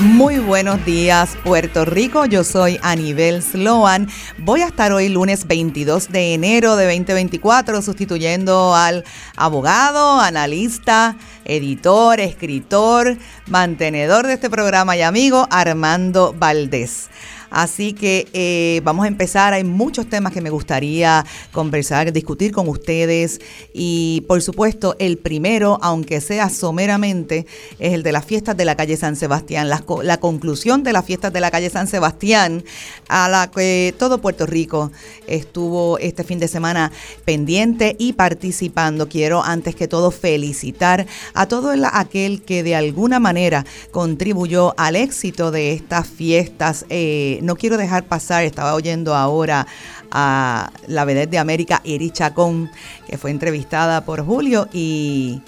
Muy buenos días, Puerto Rico. Yo soy Anibel Sloan. Voy a estar hoy lunes 22 de enero de 2024 sustituyendo al abogado, analista, editor, escritor, mantenedor de este programa y amigo Armando Valdés. Así que eh, vamos a empezar. Hay muchos temas que me gustaría conversar, discutir con ustedes. Y por supuesto, el primero, aunque sea someramente, es el de las fiestas de la calle San Sebastián. La, conclusión de las fiestas de la calle San Sebastián, a la que todo Puerto Rico estuvo este fin de semana pendiente y participando. Quiero antes que todo felicitar a todo aquel que de alguna manera contribuyó al éxito de estas fiestas. Eh, no quiero dejar pasar, estaba oyendo ahora a la vedette de América, Eri Chacón, que fue entrevistada por Julio y...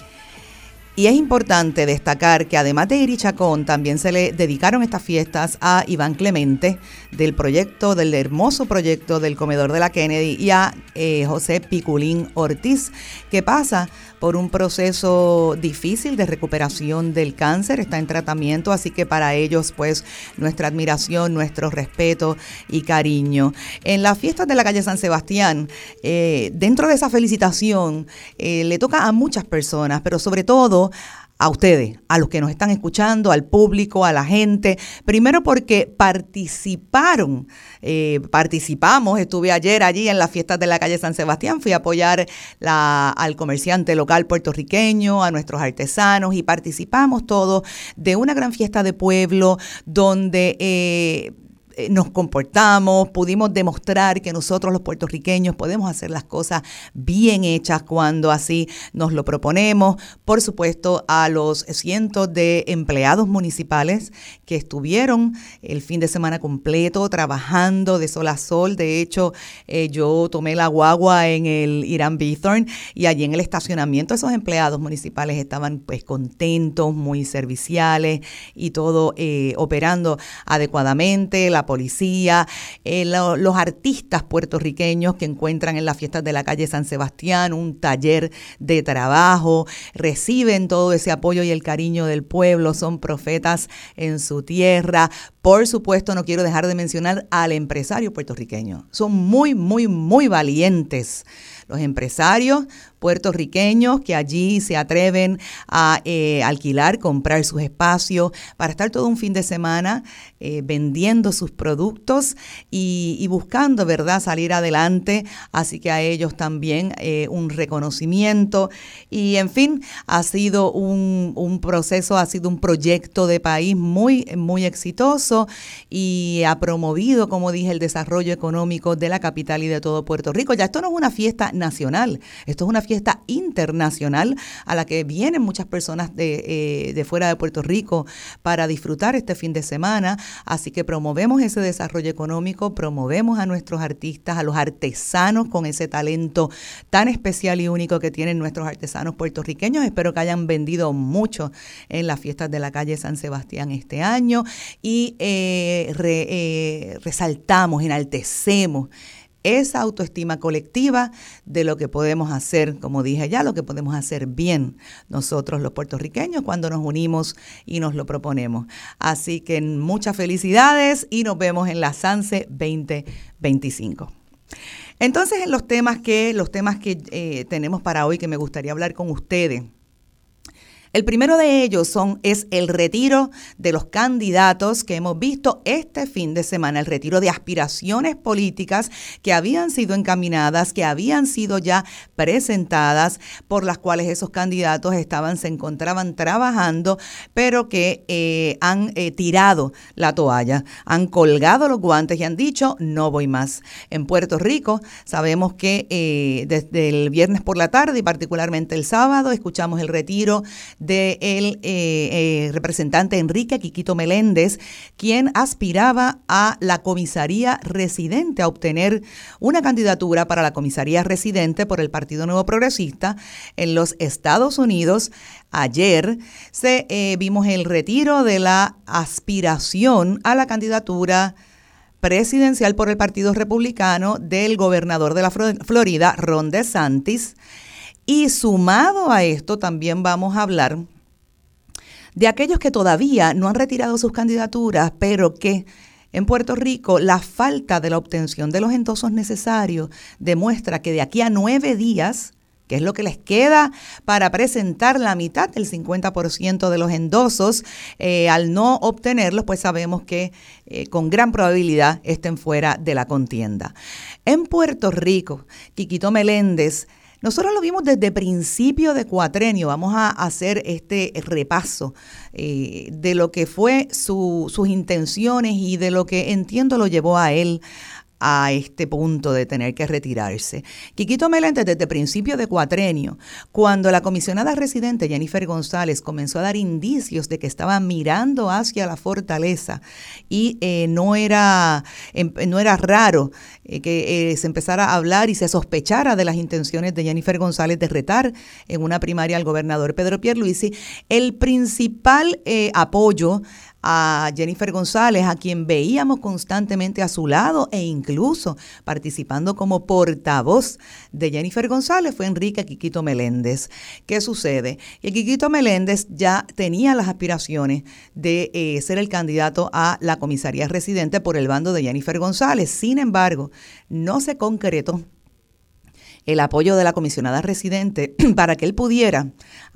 Y es importante destacar que además de Iri Chacón, también se le dedicaron estas fiestas a Iván Clemente del proyecto, del hermoso proyecto del comedor de la Kennedy y a eh, José Piculín Ortiz, que pasa por un proceso difícil de recuperación del cáncer, está en tratamiento, así que para ellos pues nuestra admiración, nuestro respeto y cariño. En las fiestas de la calle San Sebastián, eh, dentro de esa felicitación, eh, le toca a muchas personas, pero sobre todo a ustedes, a los que nos están escuchando, al público, a la gente. Primero porque participaron, eh, participamos, estuve ayer allí en las fiestas de la calle San Sebastián, fui a apoyar al comerciante local puertorriqueño, a nuestros artesanos y participamos todos de una gran fiesta de pueblo donde... Eh, eh, nos comportamos, pudimos demostrar que nosotros los puertorriqueños podemos hacer las cosas bien hechas cuando así nos lo proponemos. Por supuesto, a los cientos de empleados municipales que estuvieron el fin de semana completo trabajando de sol a sol. De hecho, eh, yo tomé la guagua en el Irán Bithorn y allí en el estacionamiento esos empleados municipales estaban pues contentos, muy serviciales y todo eh, operando adecuadamente. La policía, eh, los artistas puertorriqueños que encuentran en las fiestas de la calle San Sebastián un taller de trabajo, reciben todo ese apoyo y el cariño del pueblo, son profetas en su tierra. Por supuesto, no quiero dejar de mencionar al empresario puertorriqueño. Son muy, muy, muy valientes los empresarios puertorriqueños que allí se atreven a eh, alquilar, comprar sus espacios para estar todo un fin de semana eh, vendiendo sus productos y, buscando, ¿verdad?, salir adelante. Así que a ellos también eh, un reconocimiento. Y en fin, ha sido un, un proceso, ha sido un proyecto de país muy, muy exitoso y ha promovido, como dije, el desarrollo económico de la capital y de todo Puerto Rico. Ya esto no es una fiesta nacional, esto es una fiesta internacional a la que vienen muchas personas de, eh, de fuera de Puerto Rico para disfrutar este fin de semana. Así que promovemos ese desarrollo económico, promovemos a nuestros artistas, a los artesanos con ese talento tan especial y único que tienen nuestros artesanos puertorriqueños. Espero que hayan vendido mucho en las fiestas de la calle San Sebastián este año y eh, eh, resaltamos, enaltecemos esa autoestima colectiva de lo que podemos hacer, como dije ya, lo que podemos hacer bien nosotros los puertorriqueños cuando nos unimos y nos lo proponemos. Así que muchas felicidades y nos vemos en la SANSE 2025. Entonces, en los temas que, los temas que eh, tenemos para hoy que me gustaría hablar con ustedes el primero de ellos son, es el retiro de los candidatos que hemos visto este fin de semana, el retiro de aspiraciones políticas que habían sido encaminadas, que habían sido ya presentadas, por las cuales esos candidatos estaban, se encontraban trabajando, pero que eh, han eh, tirado la toalla, han colgado los guantes y han dicho, no voy más. En Puerto Rico sabemos que eh, desde el viernes por la tarde y particularmente el sábado escuchamos el retiro del eh, representante Enrique Quiquito Meléndez, quien aspiraba a la comisaría residente, a obtener una candidatura para la comisaría residente por el Partido Nuevo Progresista en los Estados Unidos. Ayer se vimos el retiro de la aspiración a la candidatura presidencial por el Partido Republicano del gobernador de la Florida, Ron DeSantis. Y sumado a esto, también vamos a hablar de aquellos que todavía no han retirado sus candidaturas, pero que en Puerto Rico la falta de la obtención de los endosos necesarios demuestra que de aquí a nueve días que es lo que les queda para presentar la mitad del 50% de los endosos. Eh, al no obtenerlos, pues sabemos que eh, con gran probabilidad estén fuera de la contienda. En Puerto Rico, Quiquito Meléndez nosotros lo vimos desde principio de cuatrenio. Vamos a hacer este repaso eh, de lo que fue sus intenciones y de lo que entiendo lo llevó a él a este punto de tener que retirarse. Quiquito Meléndez, desde principio de cuatrenio, cuando la comisionada residente Jennifer González comenzó a dar indicios de que estaba mirando hacia la fortaleza y eh, no, era, em, no era raro eh, que eh, se empezara a hablar y se sospechara de las intenciones de Jennifer González de retar en una primaria al gobernador Pedro Pierluisi, el principal apoyo a Jennifer González, a quien veíamos constantemente a su lado e incluso participando como portavoz de Jennifer González, fue Enrique Quiquito Meléndez. ¿Qué sucede? Que Quiquito Meléndez ya tenía las aspiraciones de eh, ser el candidato a la comisaría residente por el bando de Jennifer González. Sin embargo, no se concretó el apoyo de la comisionada residente para que él pudiera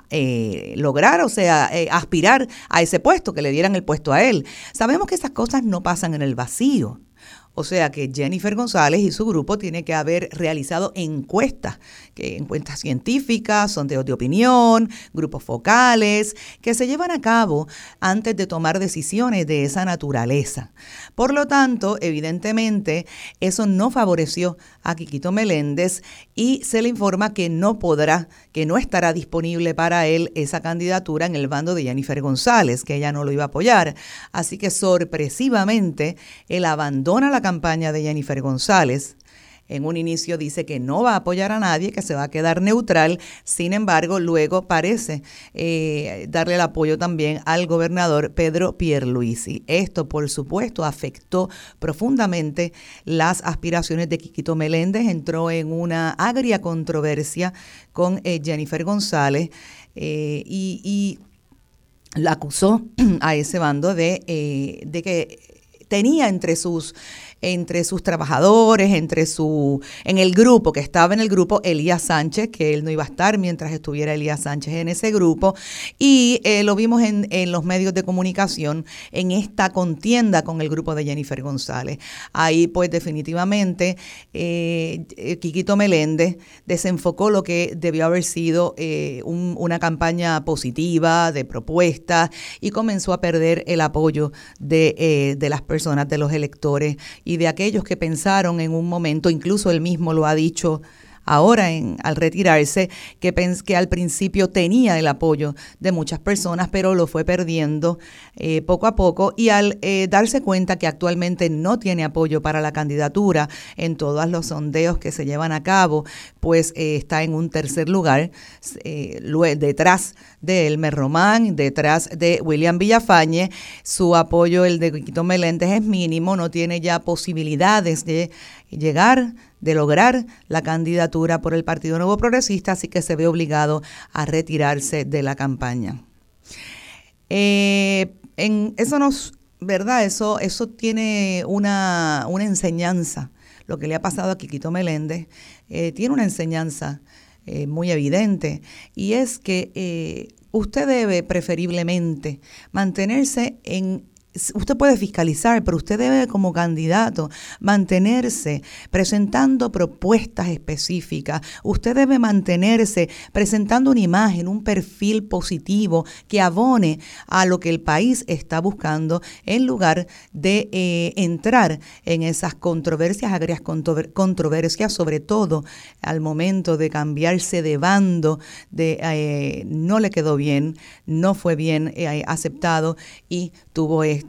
eh, lograr, o sea, eh, aspirar a ese puesto, que le dieran el puesto a él. Sabemos que esas cosas no pasan en el vacío. O sea que Jennifer González y su grupo tiene que haber realizado encuestas, que encuestas científicas, sondeos de opinión, grupos focales, que se llevan a cabo antes de tomar decisiones de esa naturaleza. Por lo tanto, evidentemente, eso no favoreció a Quiquito Meléndez y se le informa que no podrá, que no estará disponible para él esa candidatura en el bando de Jennifer González, que ella no lo iba a apoyar. Así que sorpresivamente, él abandona la campaña de Jennifer González. En un inicio dice que no va a apoyar a nadie, que se va a quedar neutral. Sin embargo, luego parece eh, darle el apoyo también al gobernador Pedro Pierluisi. Esto, por supuesto, afectó profundamente las aspiraciones de Quiquito Meléndez. Entró en una agria controversia con eh, Jennifer González eh, y, la acusó a ese bando de, de que tenía entre sus entre sus trabajadores, entre su, en el grupo, que estaba en el grupo Elías Sánchez, que él no iba a estar mientras estuviera Elías Sánchez en ese grupo, y eh, lo vimos en, en, los medios de comunicación en esta contienda con el grupo de Jennifer González. Ahí pues definitivamente eh, eh Quiquito Meléndez desenfocó lo que debió haber sido eh, una campaña positiva, de propuestas, y comenzó a perder el apoyo de, de las personas, de los electores y de aquellos que pensaron en un momento, incluso él mismo lo ha dicho ahora en, al retirarse, que, que al principio tenía el apoyo de muchas personas, pero lo fue perdiendo eh, poco a poco y al eh, darse cuenta que actualmente no tiene apoyo para la candidatura en todos los sondeos que se llevan a cabo, pues eh, está en un tercer lugar, detrás de Elmer Román, detrás de William Villafañe. Su apoyo, el de Quiquito Meléndez, es mínimo, no tiene ya posibilidades de llegar, de lograr la candidatura por el Partido Nuevo Progresista, así que se ve obligado a retirarse de la campaña. Eh, eso nos, ¿verdad? Eso, eso tiene una, una enseñanza. Lo que le ha pasado a Quiquito Meléndez eh, tiene una enseñanza eh, muy evidente y es que eh, usted debe preferiblemente mantenerse en usted puede fiscalizar, pero usted debe como candidato mantenerse presentando propuestas específicas. Usted debe mantenerse presentando una imagen, un perfil positivo que abone a lo que el país está buscando en lugar de eh, entrar en esas controversias, agrias controversias, sobre todo al momento de cambiarse de bando, de eh, no le quedó bien, no fue bien eh, aceptado y tuvo este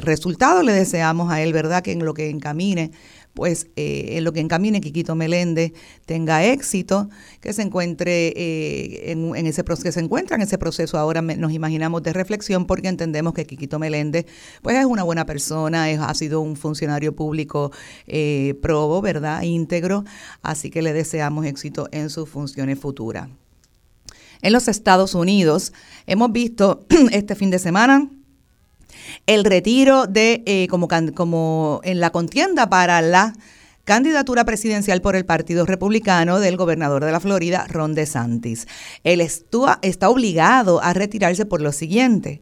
resultado. Le deseamos a él, ¿verdad?, que en lo que encamine pues eh, en lo que encamine Quiquito Meléndez tenga éxito, que se encuentre eh, en, ese proceso, que se encuentra en ese proceso ahora nos imaginamos de reflexión porque entendemos que Quiquito Meléndez pues es una buena persona, ha sido un funcionario público eh, probo, ¿verdad? íntegro, así que le deseamos éxito en sus funciones futuras. En los Estados Unidos hemos visto este fin de semana el retiro de, eh, como, como en la contienda para la candidatura presidencial por el Partido Republicano del gobernador de la Florida, Ron DeSantis. Él está obligado a retirarse por lo siguiente.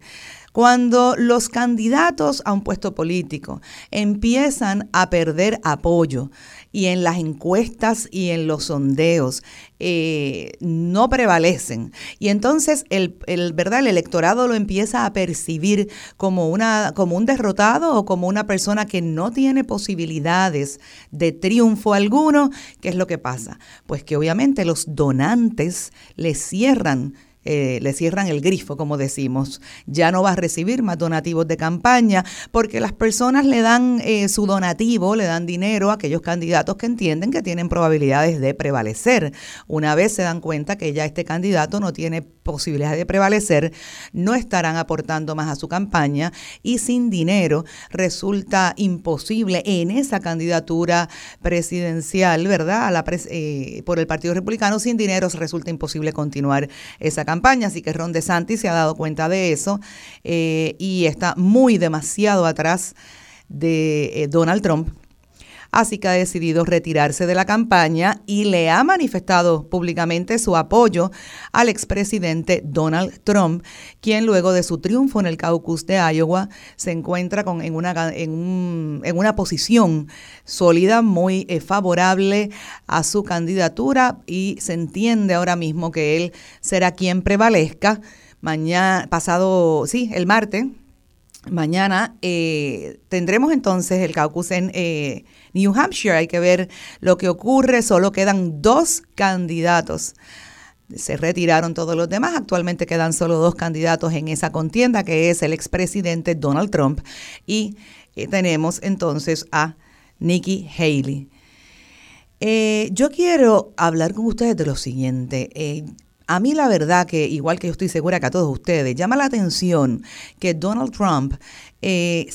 Cuando los candidatos a un puesto político empiezan a perder apoyo y en las encuestas y en los sondeos eh, no prevalecen. Y entonces el, el, ¿verdad? el electorado lo empieza a percibir como, una, como un derrotado o como una persona que no tiene posibilidades de triunfo alguno. ¿Qué es lo que pasa? Pues que obviamente los donantes le cierran eh, le cierran el grifo, como decimos. Ya no va a recibir más donativos de campaña porque las personas le dan eh, su donativo, le dan dinero a aquellos candidatos que entienden que tienen probabilidades de prevalecer. Una vez se dan cuenta que ya este candidato no tiene posibilidades de prevalecer, no estarán aportando más a su campaña y sin dinero resulta imposible en esa candidatura presidencial, ¿verdad? A la eh, por el Partido Republicano, sin dinero resulta imposible continuar esa campaña así que Ron DeSantis se ha dado cuenta de eso eh, y está muy demasiado atrás de eh, Donald Trump. Así que ha decidido retirarse de la campaña y le ha manifestado públicamente su apoyo al expresidente Donald Trump, quien luego de su triunfo en el caucus de Iowa se encuentra con, en, una, en, en una posición sólida, muy eh, favorable a su candidatura y se entiende ahora mismo que él será quien prevalezca. Mañana, pasado, sí, el martes, Mañana eh, tendremos entonces el caucus en eh, New Hampshire. Hay que ver lo que ocurre. Solo quedan dos candidatos. Se retiraron todos los demás. Actualmente quedan solo dos candidatos en esa contienda, que es el expresidente Donald Trump y eh, tenemos entonces a Nikki Haley. yo quiero hablar con ustedes de lo siguiente. A mí la verdad que, igual que yo estoy segura que a todos ustedes, llama la atención que Donald Trump eh,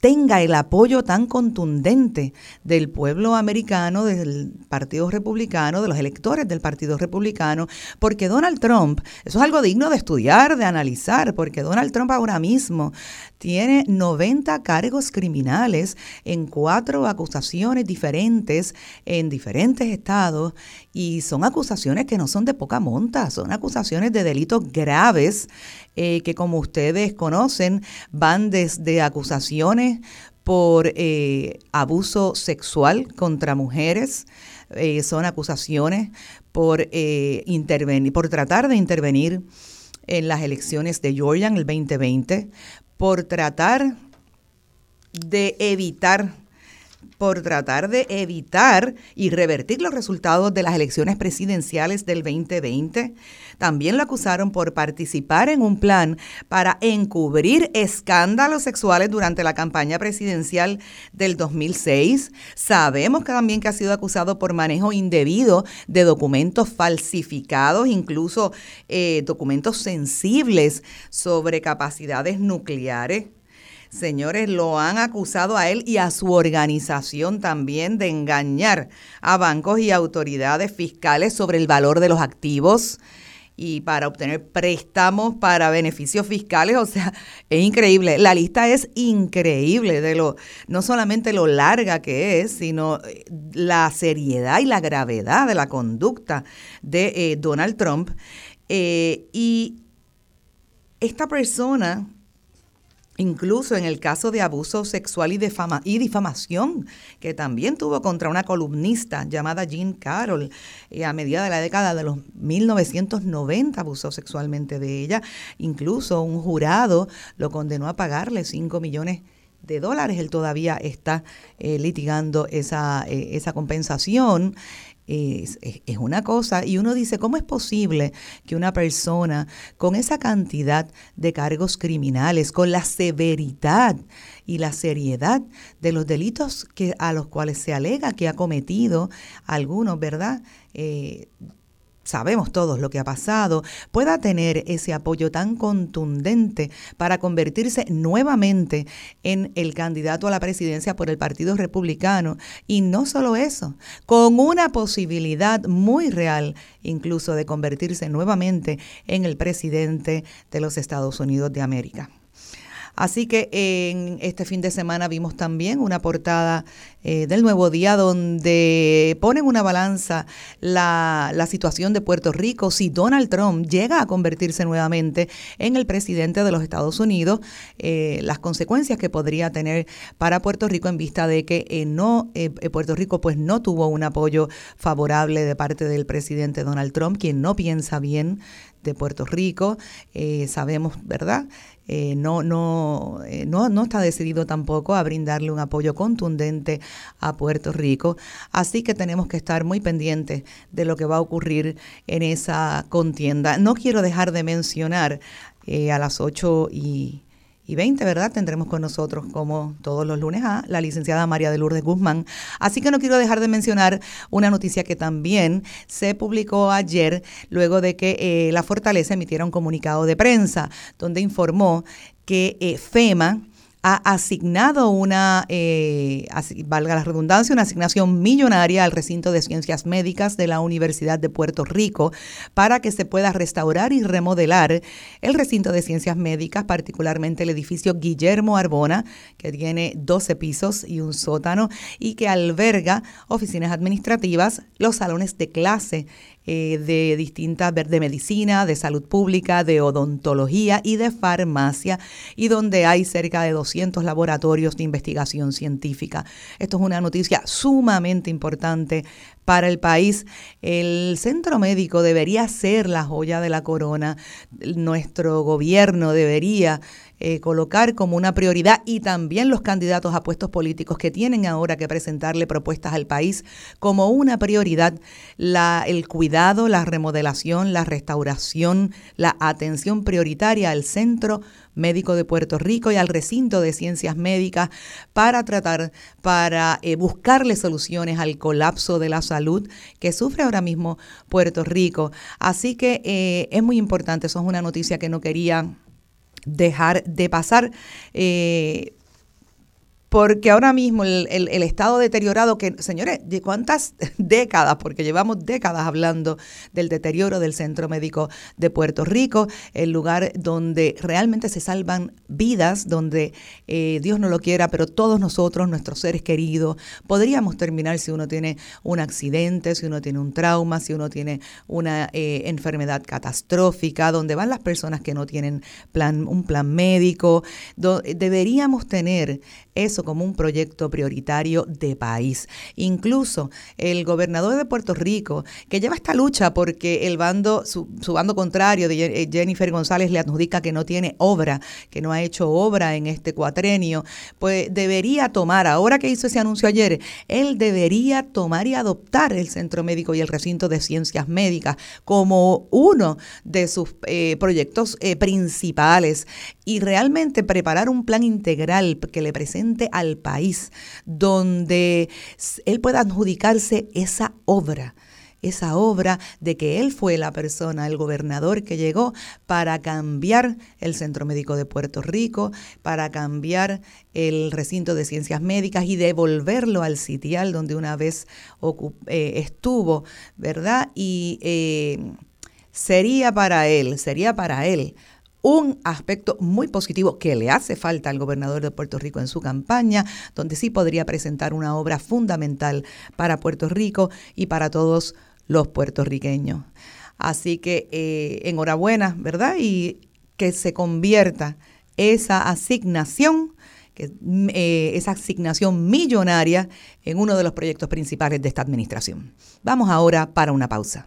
tenga el apoyo tan contundente del pueblo americano, del Partido Republicano, de los electores del Partido Republicano, porque Donald Trump, eso es algo digno de estudiar, de analizar, porque Donald Trump ahora mismo tiene 90 cargos criminales en cuatro acusaciones diferentes en diferentes estados y son acusaciones que no son de poca monta, son acusaciones de delitos graves eh, que como ustedes conocen van desde acusaciones por eh, abuso sexual contra mujeres, eh, son acusaciones por intervenir, por tratar de intervenir en las elecciones de Georgia en el 2020, por tratar de evitar por tratar de evitar y revertir los resultados de las elecciones presidenciales del 2020. También lo acusaron por participar en un plan para encubrir escándalos sexuales durante la campaña presidencial del 2006. Sabemos que también que ha sido acusado por manejo indebido de documentos falsificados, incluso eh, documentos sensibles sobre capacidades nucleares. Señores, lo han acusado a él y a su organización también de engañar a bancos y autoridades fiscales sobre el valor de los activos y para obtener préstamos para beneficios fiscales, o sea, es increíble. La lista es increíble de lo no solamente lo larga que es, sino eh, la seriedad y la gravedad de la conducta de eh, Donald Trump. Eh, y esta persona incluso en el caso de abuso sexual y, difamación, que también tuvo contra una columnista llamada Jean Carroll, y a medida de la década de los 1990 abusó sexualmente de ella, incluso un jurado lo condenó a pagarle 5 millones de dólares, él todavía está eh, litigando esa, eh, esa compensación es, una cosa y uno dice, ¿cómo es posible que una persona con esa cantidad de cargos criminales, con la severidad y la seriedad de los delitos que, a los cuales se alega que ha cometido algunos, ¿verdad? Eh, sabemos todos lo que ha pasado, pueda tener ese apoyo tan contundente para convertirse nuevamente en el candidato a la presidencia por el Partido Republicano. Y no solo eso, con una posibilidad muy real incluso de convertirse nuevamente en el presidente de los Estados Unidos de América. Así que en este fin de semana vimos también una portada eh, del Nuevo Día donde ponen una balanza la, situación de Puerto Rico. Si Donald Trump llega a convertirse nuevamente en el presidente de los Estados Unidos, eh, las consecuencias que podría tener para Puerto Rico en vista de que eh, no Puerto Rico pues no tuvo un apoyo favorable de parte del presidente Donald Trump, quien no piensa bien de Puerto Rico. sabemos, ¿verdad? Eh, no, no, eh, no, no está decidido tampoco a brindarle un apoyo contundente a Puerto Rico. Así que tenemos que estar muy pendientes de lo que va a ocurrir en esa contienda. No quiero dejar de mencionar eh, a las 8 y y 20, ¿verdad? Tendremos con nosotros, como todos los lunes, a la licenciada María de Lourdes Guzmán. Así que no quiero dejar de mencionar una noticia que también se publicó ayer, luego de que eh, la Fortaleza emitiera un comunicado de prensa, donde informó que eh, FEMA ha asignado una, eh, valga la redundancia, una asignación millonaria al recinto de ciencias médicas de la Universidad de Puerto Rico para que se pueda restaurar y remodelar el recinto de ciencias médicas, particularmente el edificio Guillermo Arbona, que tiene 12 pisos y un sótano y que alberga oficinas administrativas, los salones de clase, eh, de distintas, de medicina, de salud pública, de odontología y de farmacia, y donde hay cerca de 200 laboratorios de investigación científica. Esto es una noticia sumamente importante para el país. El centro médico debería ser la joya de la corona. Nuestro gobierno debería eh, colocar como una prioridad y también los candidatos a puestos políticos que tienen ahora que presentarle propuestas al país como una prioridad la, el cuidado, la remodelación, la restauración, la atención prioritaria al centro médico de Puerto Rico y al recinto de ciencias médicas para tratar, para eh, buscarle soluciones al colapso de la salud que sufre ahora mismo Puerto Rico. Así que eh, es muy importante, eso es una noticia que no quería dejar de pasar. Eh, porque ahora mismo el, estado deteriorado que, señores, ¿de cuántas décadas? Porque llevamos décadas hablando del deterioro del Centro Médico de Puerto Rico, el lugar donde realmente se salvan vidas, donde eh, Dios no lo quiera, pero todos nosotros, nuestros seres queridos, podríamos terminar si uno tiene un accidente, si uno tiene un trauma, si uno tiene una eh, enfermedad catastrófica, donde van las personas que no tienen plan, un plan médico. deberíamos tener eso como un proyecto prioritario de país. Incluso el gobernador de Puerto Rico, que lleva esta lucha porque el bando, su, bando contrario de Jennifer González le adjudica que no tiene obra, que no ha hecho obra en este cuatrenio, pues debería tomar, ahora que hizo ese anuncio ayer, él debería tomar y adoptar el centro médico y el recinto de ciencias médicas como uno de sus eh, proyectos eh, principales y realmente preparar un plan integral que le presente al país donde él pueda adjudicarse esa obra esa obra de que él fue la persona, el gobernador que llegó para cambiar el Centro Médico de Puerto Rico, para cambiar el recinto de ciencias médicas y devolverlo al sitial donde una vez eh, estuvo, ¿verdad? Y eh, sería para él, sería para él un aspecto muy positivo que le hace falta al gobernador de Puerto Rico en su campaña, donde sí podría presentar una obra fundamental para Puerto Rico y para todos los puertorriqueños. Así que eh, enhorabuena, ¿verdad? Y que se convierta esa asignación eh, esa asignación millonaria en uno de los proyectos principales de esta administración. Vamos ahora para una pausa.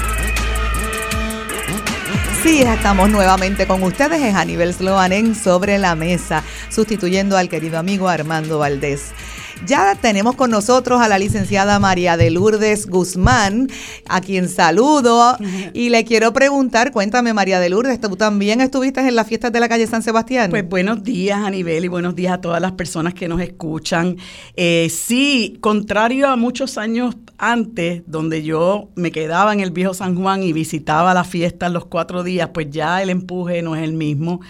Sí, estamos nuevamente con ustedes. Es Aníbal Sloan en Sobre la Mesa, sustituyendo al querido amigo Armando Valdés. Ya tenemos con nosotros a la licenciada María de Lourdes Guzmán, a quien saludo y le quiero preguntar, cuéntame María de Lourdes, ¿tú también estuviste en las fiestas de la calle San Sebastián? Pues buenos días Aníbal y buenos días a todas las personas que nos escuchan. Eh, sí, contrario a muchos años antes, donde yo me quedaba en el viejo San Juan y visitaba la fiesta los cuatro días, pues ya el empuje no es el mismo.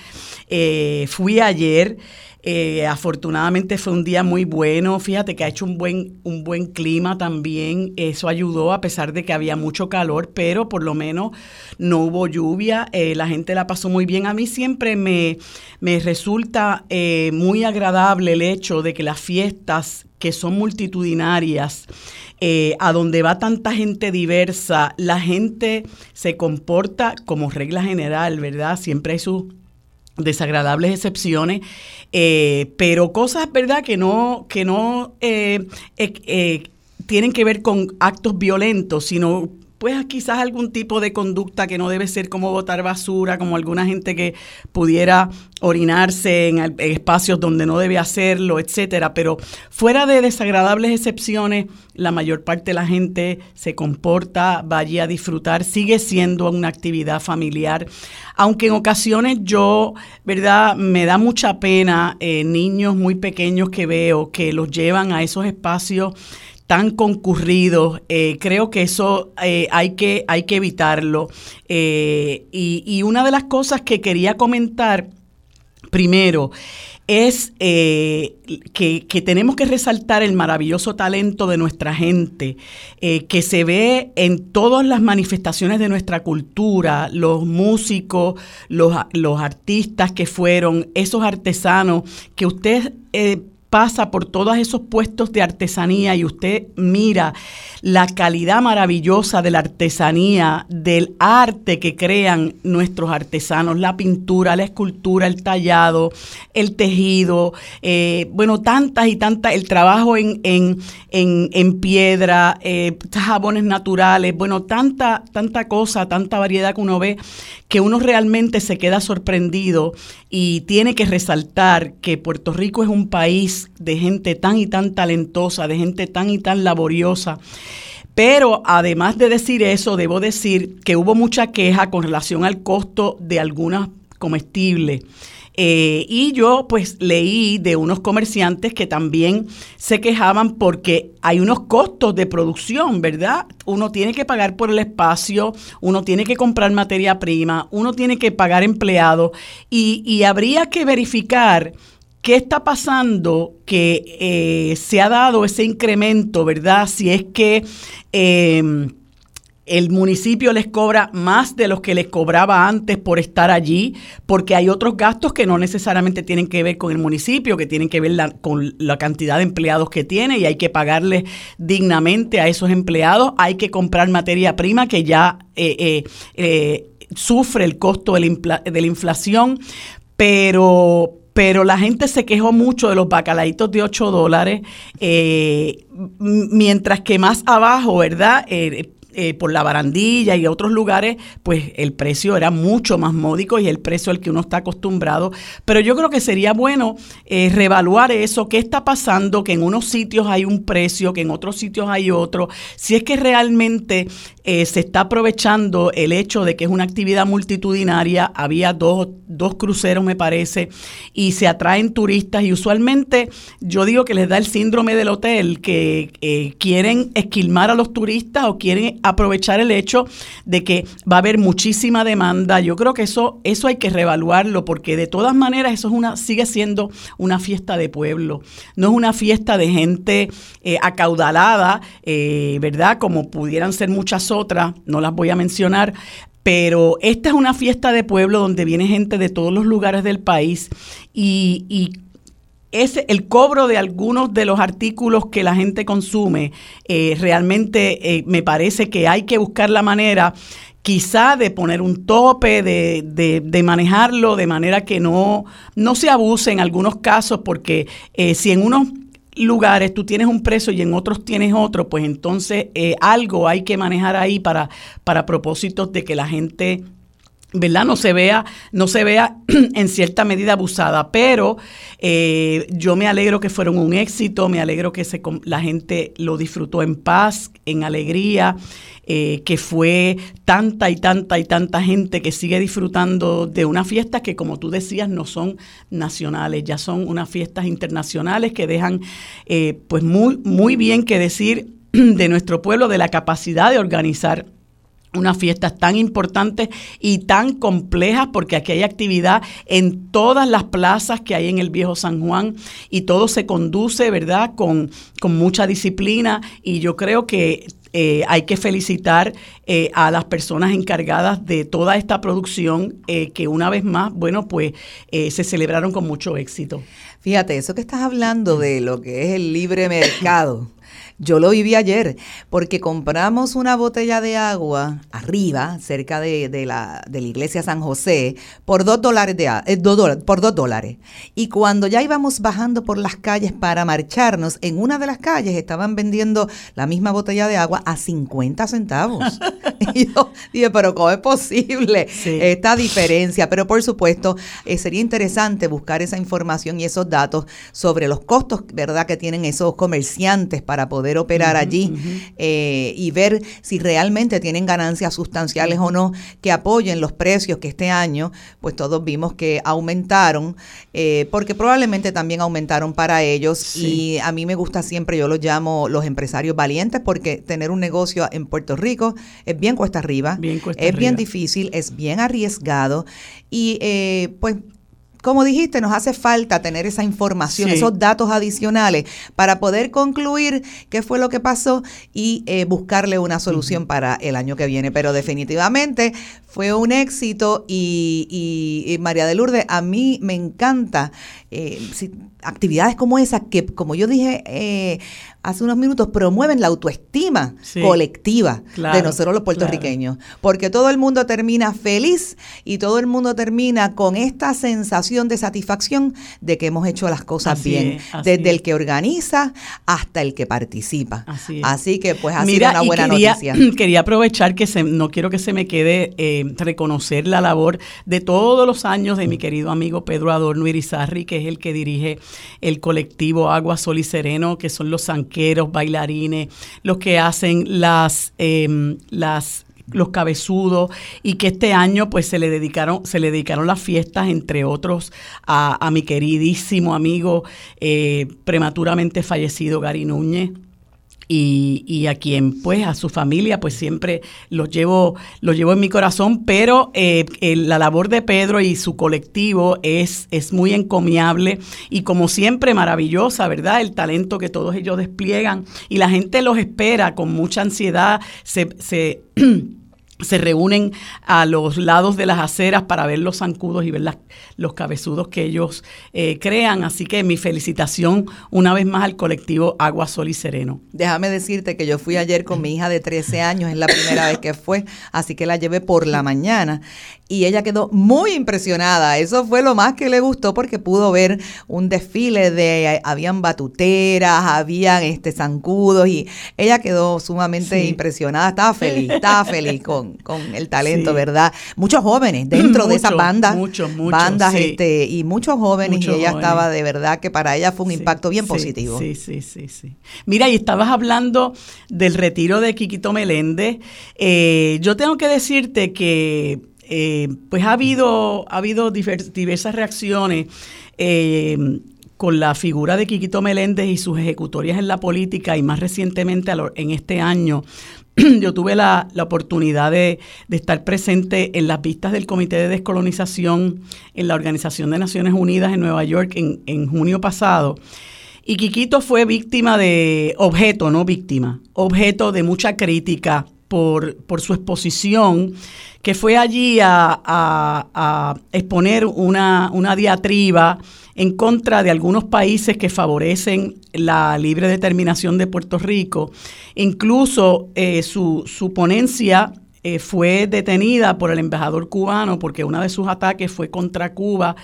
Eh, fui ayer. Eh, afortunadamente fue un día muy bueno. Fíjate que ha hecho un buen, un buen clima también. Eso ayudó a pesar de que había mucho calor, pero por lo menos no hubo lluvia. Eh, la gente la pasó muy bien. A mí siempre me, me resulta muy agradable el hecho de que las fiestas que son multitudinarias, eh, a donde va tanta gente diversa, la gente se comporta como regla general, ¿verdad? Siempre hay sus desagradables excepciones, eh, pero cosas, ¿verdad?, que no, que no eh, tienen que ver con actos violentos, sino pues quizás algún tipo de conducta que no debe ser como botar basura, como alguna gente que pudiera orinarse en, espacios donde no debe hacerlo, etcétera. Pero fuera de desagradables excepciones, la mayor parte de la gente se comporta, va allí a disfrutar, sigue siendo una actividad familiar. Aunque en ocasiones yo, ¿verdad? Me da mucha pena eh, niños muy pequeños que veo que los llevan a esos espacios tan concurridos. Eh, creo que eso eh, hay, que, hay que evitarlo. Eh, y, una de las cosas que quería comentar primero es que, que, tenemos que resaltar el maravilloso talento de nuestra gente, que se ve en todas las manifestaciones de nuestra cultura, los músicos, los, los artistas que fueron, esos artesanos, que usted pasa por todos esos puestos de artesanía y usted mira la calidad maravillosa de la artesanía, del arte que crean nuestros artesanos, la pintura, la escultura, el tallado, el tejido, eh, bueno, tantas y tantas, el trabajo en, en, en, piedra, eh, jabones naturales, bueno, tanta, tanta cosa, tanta variedad que uno ve, que uno realmente se queda sorprendido y tiene que resaltar que Puerto Rico es un país de gente tan y tan talentosa, de gente tan y tan laboriosa. Pero además de decir eso, debo decir que hubo mucha queja con relación al costo de algunas comestibles. Eh, y yo pues leí de unos comerciantes que también se quejaban porque hay unos costos de producción, ¿verdad? Uno tiene que pagar por el espacio, uno tiene que comprar materia prima, uno tiene que pagar empleados y, y habría que verificar ¿Qué está pasando que eh, se ha dado ese incremento, verdad? Si es que em, el municipio les cobra más de los que les cobraba antes por estar allí, porque hay otros gastos que no necesariamente tienen que ver con el municipio, que tienen que ver con la cantidad de empleados que tiene y hay que pagarles dignamente a esos empleados. Hay que comprar materia prima que ya eh, eh, sufre el costo de la, de la inflación, pero pero la gente se quejó mucho de los bacalaitos de 8 dólares, eh, mientras que más abajo, ¿verdad? Eh, eh, por la barandilla y otros lugares, pues el precio era mucho más módico y el precio al que uno está acostumbrado. Pero yo creo que sería bueno eh, reevaluar eso, qué está pasando, que en unos sitios hay un precio, que en otros sitios hay otro, si es que realmente eh, se está aprovechando el hecho de que es una actividad multitudinaria, había dos, dos cruceros me parece, y se atraen turistas y usualmente yo digo que les da el síndrome del hotel, que quieren esquilmar a los turistas o quieren aprovechar el hecho de que va a haber muchísima demanda. Yo creo que eso, eso hay que reevaluarlo porque de todas maneras eso es una, sigue siendo una fiesta de pueblo. No es una fiesta de gente eh, acaudalada, eh, ¿verdad? Como pudieran ser muchas otras, no las voy a mencionar, pero esta es una fiesta de pueblo donde viene gente de todos los lugares del país y, y es el cobro de algunos de los artículos que la gente consume, eh, realmente eh, me parece que hay que buscar la manera quizá de poner un tope, de, de, de, manejarlo de manera que no, no se abuse en algunos casos, porque eh, si en unos lugares tú tienes un precio y en otros tienes otro, pues entonces algo hay que manejar ahí para, para propósitos de que la gente ¿verdad? No se vea, no se vea en cierta medida abusada, pero eh, yo me alegro que fueron un éxito, me alegro que se, la gente lo disfrutó en paz, en alegría, eh, que fue tanta y tanta y tanta gente que sigue disfrutando de una fiesta que, como tú decías, no son nacionales, ya son unas fiestas internacionales que dejan eh, pues muy, muy bien que decir de nuestro pueblo, de la capacidad de organizar unas fiestas tan importantes y tan complejas porque aquí hay actividad en todas las plazas que hay en el viejo San Juan y todo se conduce, ¿verdad? Con, con mucha disciplina y yo creo que eh, hay que felicitar eh, a las personas encargadas de toda esta producción eh, que una vez más, bueno, pues eh, se celebraron con mucho éxito. Fíjate, eso que estás hablando de lo que es el libre mercado. Yo lo viví ayer porque compramos una botella de agua arriba, cerca de, de, la, de la, iglesia San José, por dos dólares, de, eh, dos por dos dólares. Y cuando ya íbamos bajando por las calles para marcharnos, en una de las calles estaban vendiendo la misma botella de agua a 50 centavos. y yo dije, pero ¿cómo es posible sí. esta diferencia? Pero por supuesto, eh, sería interesante buscar esa información y esos datos sobre los costos, ¿verdad?, que tienen esos comerciantes para poder operar uh -huh, allí uh -huh. eh, y ver si realmente tienen ganancias sustanciales o no que apoyen los precios que este año, pues todos vimos que aumentaron, eh, porque probablemente también aumentaron para ellos sí. y a mí me gusta siempre, yo los llamo los empresarios valientes, porque tener un negocio en Puerto Rico es bien cuesta arriba, bien cuesta es arriba. bien difícil, es bien arriesgado y eh, pues como dijiste, nos hace falta tener esa información, sí. esos datos adicionales para poder concluir qué fue lo que pasó y eh, buscarle una solución uh -huh. para el año que viene. Pero definitivamente fue un éxito y, y, y María de Lourdes, a mí me encanta eh, si, actividades como esas que, como yo dije eh, hace unos minutos, promueven la autoestima sí, colectiva claro, de nosotros los puertorriqueños. Claro. Porque todo el mundo termina feliz y todo el mundo termina con esta sensación de satisfacción de que hemos hecho las cosas así bien. Es, desde es. el que organiza hasta el que participa. Así, así que pues ha Mira, sido una buena quería, noticia. Quería aprovechar que se, no quiero que se me quede eh, reconocer la labor de todos los años de mi querido amigo Pedro Adorno Irizarri, que es el que dirige el colectivo Agua, Sol y Sereno, que son los zanqueros, bailarines, los que hacen las, eh, las los cabezudos y que este año pues se le dedicaron se le dedicaron las fiestas entre otros a, a mi queridísimo amigo eh, prematuramente fallecido Gary Núñez y, y, a quien pues a su familia pues siempre los llevo los llevo en mi corazón pero eh, la labor de Pedro y su colectivo es, es muy encomiable y como siempre maravillosa verdad el talento que todos ellos despliegan y la gente los espera con mucha ansiedad se, se se reúnen a los lados de las aceras para ver los zancudos y ver las, los cabezudos que ellos eh, crean. Así que mi felicitación una vez más al colectivo Agua, Sol y Sereno. Déjame decirte que yo fui ayer con mi hija de 13 años, es la primera vez que fue, así que la llevé por la mañana y ella quedó muy impresionada. Eso fue lo más que le gustó porque pudo ver un desfile de, habían batuteras, habían este zancudos y ella quedó sumamente sí. impresionada, estaba feliz, estaba feliz con, con el talento, sí. ¿verdad? Muchos jóvenes dentro mucho, de esa banda, mucho, mucho, bandas sí. este, y muchos jóvenes y ella jóvenes. estaba de verdad que para ella fue un impacto bien positivo. Sí, sí, sí, sí. Mira, y estabas hablando del retiro de Quiquito Meléndez. Eh, yo tengo que decirte que eh, pues ha habido, ha habido divers, diversas reacciones eh, con la figura de Quiquito Meléndez y sus ejecutorias en la política y más recientemente en este año yo tuve la, oportunidad de, estar presente en las vistas del Comité de Descolonización en la Organización de Naciones Unidas en Nueva York en, en junio pasado. Y Quiquito fue víctima de, objeto, no víctima, objeto de mucha crítica por, por su exposición, que fue allí a, exponer una, una diatriba en contra de algunos países que favorecen la libre determinación de Puerto Rico. Incluso eh, su, su, ponencia eh, fue detenida por el embajador cubano porque uno de sus ataques fue contra Cuba.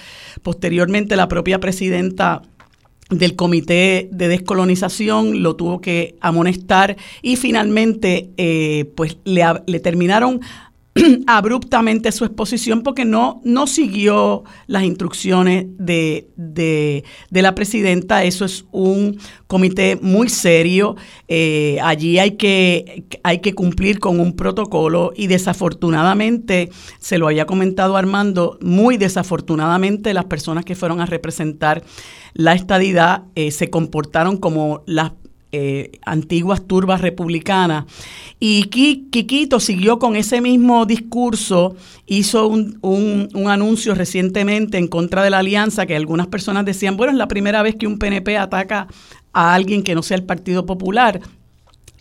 Posteriormente la propia presidenta del Comité de Descolonización lo tuvo que amonestar y finalmente eh, pues le, le terminaron abruptamente su exposición porque no, no siguió las instrucciones de, de, la presidenta. Eso es un comité muy serio. Eh, allí hay que, hay que cumplir con un protocolo y desafortunadamente, se lo había comentado Armando, muy desafortunadamente las personas que fueron a representar la estadidad eh, se comportaron como las eh, antiguas turbas republicanas. Y Quiquito siguió con ese mismo discurso, hizo un, un, anuncio recientemente en contra de la alianza que algunas personas decían, bueno, es la primera vez que un PNP ataca a alguien que no sea el Partido Popular.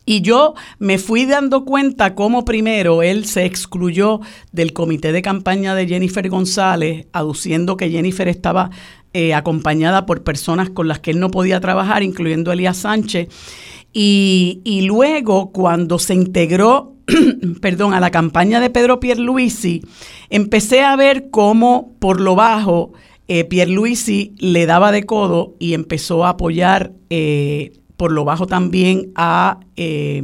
Y yo me fui dando cuenta cómo primero él se excluyó del comité de campaña de Jennifer González, aduciendo que Jennifer estaba eh, acompañada por personas con las que él no podía trabajar, incluyendo Elías Sánchez. Y, luego, cuando se integró, perdón, a la campaña de Pedro Pierluisi, empecé a ver cómo por lo bajo eh, Pierluisi le daba de codo y empezó a apoyar eh, por lo bajo también a eh,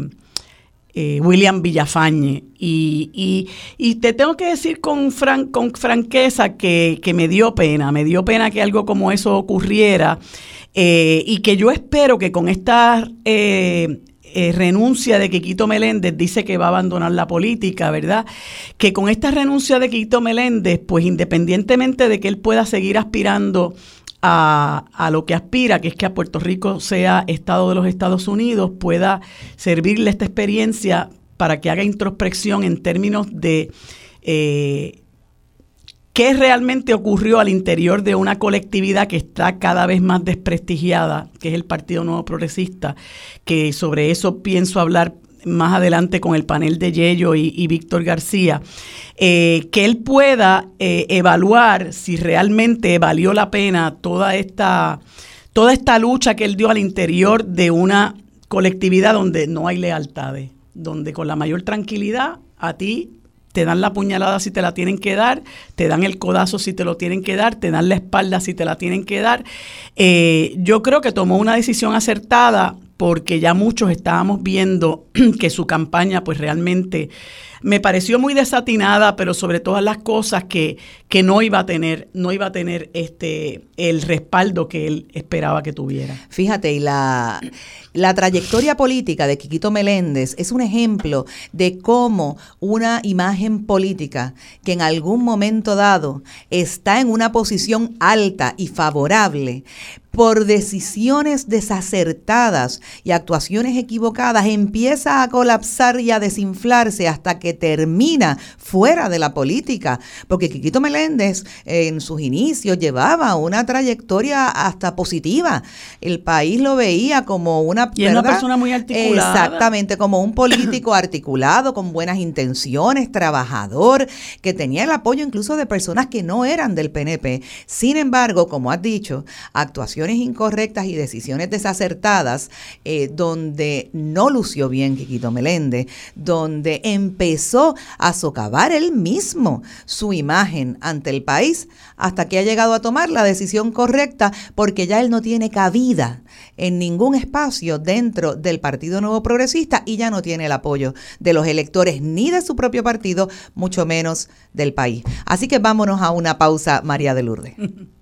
eh, William Villafañe. Y, y, te tengo que decir con, con franqueza que, me dio pena, me dio pena que algo como eso ocurriera eh, y que yo espero que con esta eh, renuncia de Quiquito Meléndez dice que va a abandonar la política, ¿verdad? Que con esta renuncia de Quiquito Meléndez, pues independientemente de que él pueda seguir aspirando a, lo que aspira, que es que a Puerto Rico sea Estado de los Estados Unidos, pueda servirle esta experiencia para que haga introspección en términos de eh, qué realmente ocurrió al interior de una colectividad que está cada vez más desprestigiada, que es el Partido Nuevo Progresista, que sobre eso pienso hablar más adelante con el panel de Yello y, Víctor García, eh, que él pueda eh, evaluar si realmente valió la pena toda esta, toda esta lucha que él dio al interior de una colectividad donde no hay lealtades, donde con la mayor tranquilidad a ti te dan la puñalada si te la tienen que dar, te dan el codazo si te lo tienen que dar, te dan la espalda si te la tienen que dar. Eh, yo creo que tomó una decisión acertada porque ya muchos estábamos viendo que su campaña pues realmente me pareció muy desatinada, pero sobre todas las cosas que, que no iba a tener, no iba a tener este el respaldo que él esperaba que tuviera. Fíjate, y la, la trayectoria política de Quiquito Meléndez es un ejemplo de cómo una imagen política que en algún momento dado está en una posición alta y favorable, por decisiones desacertadas y actuaciones equivocadas empieza a colapsar y a desinflarse hasta que termina fuera de la política. Porque Quiquito Meléndez en sus inicios llevaba una trayectoria hasta positiva. El país lo veía como una, y una persona muy articulada. Exactamente, como un político articulado, con buenas intenciones, trabajador, que tenía el apoyo incluso de personas que no eran del PNP. Sin embargo, como has dicho, actuaciones incorrectas y decisiones desacertadas, eh, donde no lució bien Quiquito Meléndez, donde empezó a socavar él mismo su imagen ante el país, hasta que ha llegado a tomar la decisión correcta, porque ya él no tiene cabida en ningún espacio dentro del Partido Nuevo Progresista y ya no tiene el apoyo de los electores ni de su propio partido, mucho menos del país. Así que vámonos a una pausa, María de Lourdes.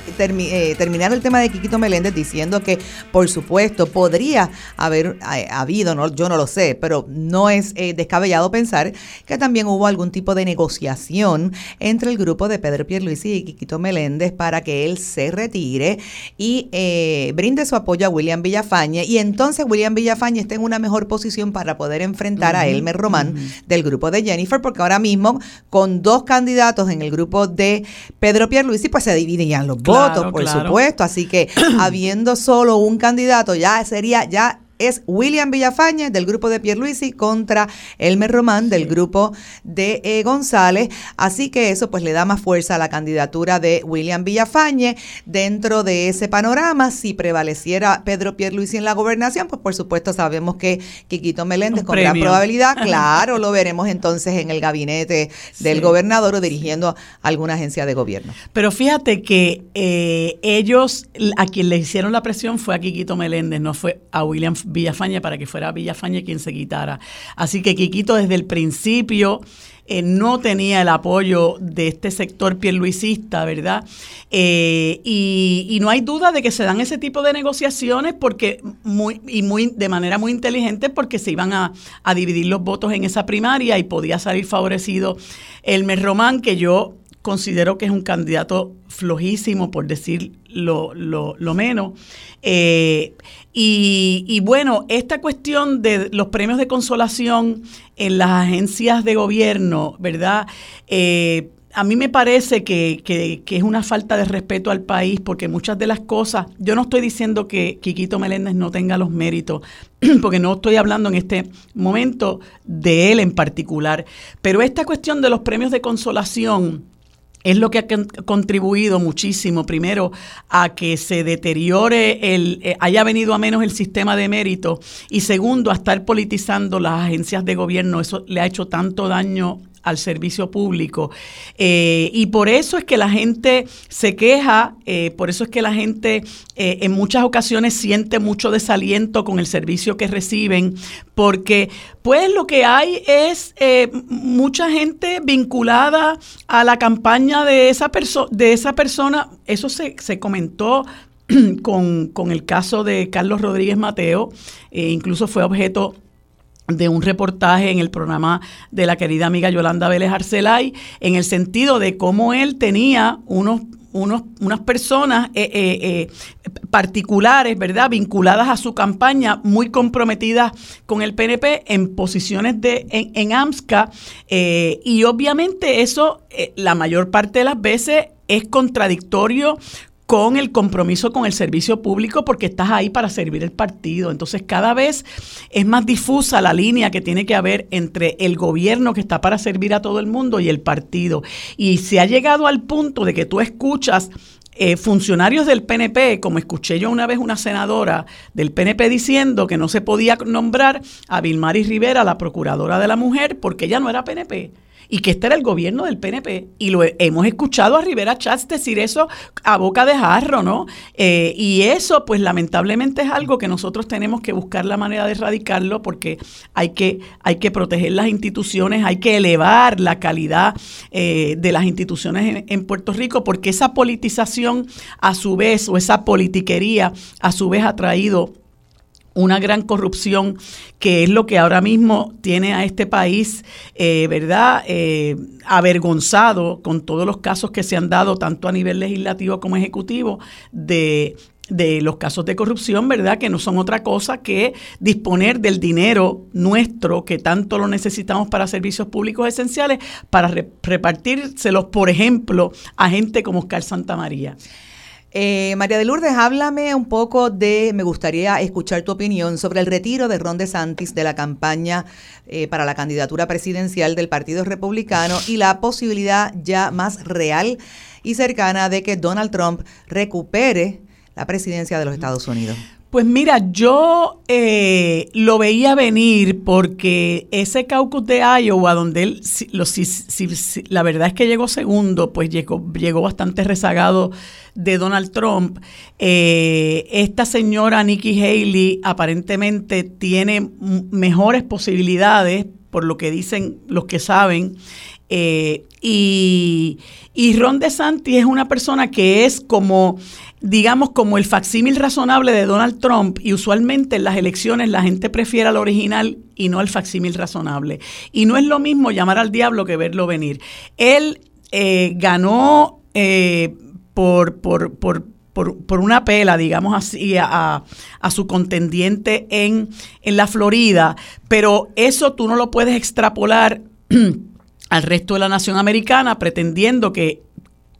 eh, terminar el tema de Quiquito Meléndez diciendo que, por supuesto, podría haber eh, habido, no, yo no lo sé, pero no es descabellado pensar que también hubo algún tipo de negociación entre el grupo de Pedro Pierluisi y Quiquito Meléndez para que él se retire y brinde su apoyo a William Villafañe. Y entonces William Villafañe esté en una mejor posición para poder enfrentar a Elmer Román del grupo de Jennifer, porque ahora mismo con dos candidatos en el grupo de Pedro Pierluisi, pues se dividían los votos, por supuesto. Así que habiendo solo un candidato, ya sería, ya es William Villafañe del grupo de Pierluisi contra Elmer Román del grupo de eh, González. Así que eso pues le da más fuerza a la candidatura de William Villafañe dentro de ese panorama. Si prevaleciera Pedro Pierluisi en la gobernación, pues por supuesto sabemos que Quiquito Meléndez con gran probabilidad, claro, lo veremos entonces en el gabinete del gobernador o dirigiendo alguna agencia de gobierno. Pero fíjate que eh, ellos, a quien le hicieron la presión fue a Quiquito Meléndez, no fue a William Villafañe para que fuera Villafañe quien se quitara. Así que Quiquito desde el principio eh, no tenía el apoyo de este sector pierluisista, ¿verdad? Eh, y, no hay duda de que se dan ese tipo de negociaciones porque muy, y muy, de manera muy inteligente porque se iban a, dividir los votos en esa primaria y podía salir favorecido Elmer Román, que yo considero que es un candidato flojísimo, por decir lo, lo, menos. Eh, y, bueno, esta cuestión de los premios de consolación en las agencias de gobierno, ¿verdad? Eh, a mí me parece que, que, que, es una falta de respeto al país porque muchas de las cosas, yo no estoy diciendo que Quiquito Meléndez no tenga los méritos, porque no estoy hablando en este momento de él en particular, pero esta cuestión de los premios de consolación, es lo que ha contribuido muchísimo, primero, a que se deteriore, el, eh, haya venido a menos el sistema de mérito y segundo, a estar politizando las agencias de gobierno. Eso le ha hecho tanto daño al servicio público. Eh, y por eso es que la gente se queja, eh, por eso es que la gente eh, en muchas ocasiones siente mucho desaliento con el servicio que reciben, porque pues lo que hay es mucha gente vinculada a la campaña de esa, de esa persona, eso se, se comentó con, con, el caso de Carlos Rodríguez Mateo, incluso fue objeto de un reportaje en el programa de la querida amiga Yolanda Vélez Arcelay, en el sentido de cómo él tenía unos unos, unas personas eh, eh, eh, particulares, ¿verdad?, vinculadas a su campaña, muy comprometidas con el PNP en posiciones de, en, en AMSCA. y obviamente eso, la mayor parte de las veces, es contradictorio con el compromiso con el servicio público porque estás ahí para servir el partido. Entonces cada vez es más difusa la línea que tiene que haber entre el gobierno que está para servir a todo el mundo y el partido. Y se ha llegado al punto de que tú escuchas eh, funcionarios del PNP, como escuché yo una vez una senadora del PNP diciendo que no se podía nombrar a Vilmaris Rivera, la procuradora de la mujer, porque ella no era PNP y que este era el gobierno del PNP. Y lo hemos escuchado a Rivera Chats decir eso a boca de jarro, ¿no? Eh, y eso, pues lamentablemente es algo que nosotros tenemos que buscar la manera de erradicarlo porque hay que, hay que proteger las instituciones, hay que elevar la calidad eh, de las instituciones en Puerto Rico porque esa politización a su vez o esa politiquería a su vez ha traído una gran corrupción que es lo que ahora mismo tiene a este país, eh, ¿verdad?, eh, avergonzado con todos los casos que se han dado, tanto a nivel legislativo como ejecutivo, de, de los casos de corrupción, ¿verdad?, que no son otra cosa que disponer del dinero nuestro, que tanto lo necesitamos para servicios públicos esenciales, para repartírselos, por ejemplo, a gente como Oscar Santa María. Eh, María de Lourdes, háblame un poco de, me gustaría escuchar tu opinión sobre el retiro de Ron DeSantis de la campaña eh, para la candidatura presidencial del Partido Republicano y la posibilidad ya más real y cercana de que Donald Trump recupere la presidencia de los Estados Unidos. Pues mira, yo eh, lo veía venir porque ese caucus de Iowa, donde él, la verdad es que llegó segundo, pues llegó, llegó bastante rezagado de Donald Trump. Eh, esta señora Nikki Haley aparentemente tiene mejores posibilidades, por lo que dicen los que saben, Eh, y, y Ron DeSantis es una persona que es como digamos, como el facsímil razonable de Donald Trump, y usualmente en las elecciones la gente prefiere al original y no al facsímil razonable. Y no es lo mismo llamar al diablo que verlo venir. Él eh, ganó eh, por, por, por, por, una pela, digamos así, a, a, su contendiente en, en la Florida, pero eso tú no lo puedes extrapolar al resto de la nación americana pretendiendo que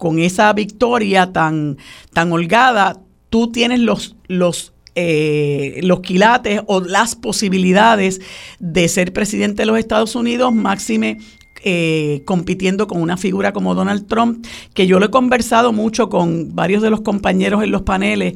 con esa victoria tan, tan holgada, tú tienes los, los, eh, los quilates o las posibilidades de ser presidente de los Estados Unidos, máxime eh, compitiendo con una figura como Donald Trump, que yo lo he conversado mucho con varios de los compañeros en los paneles,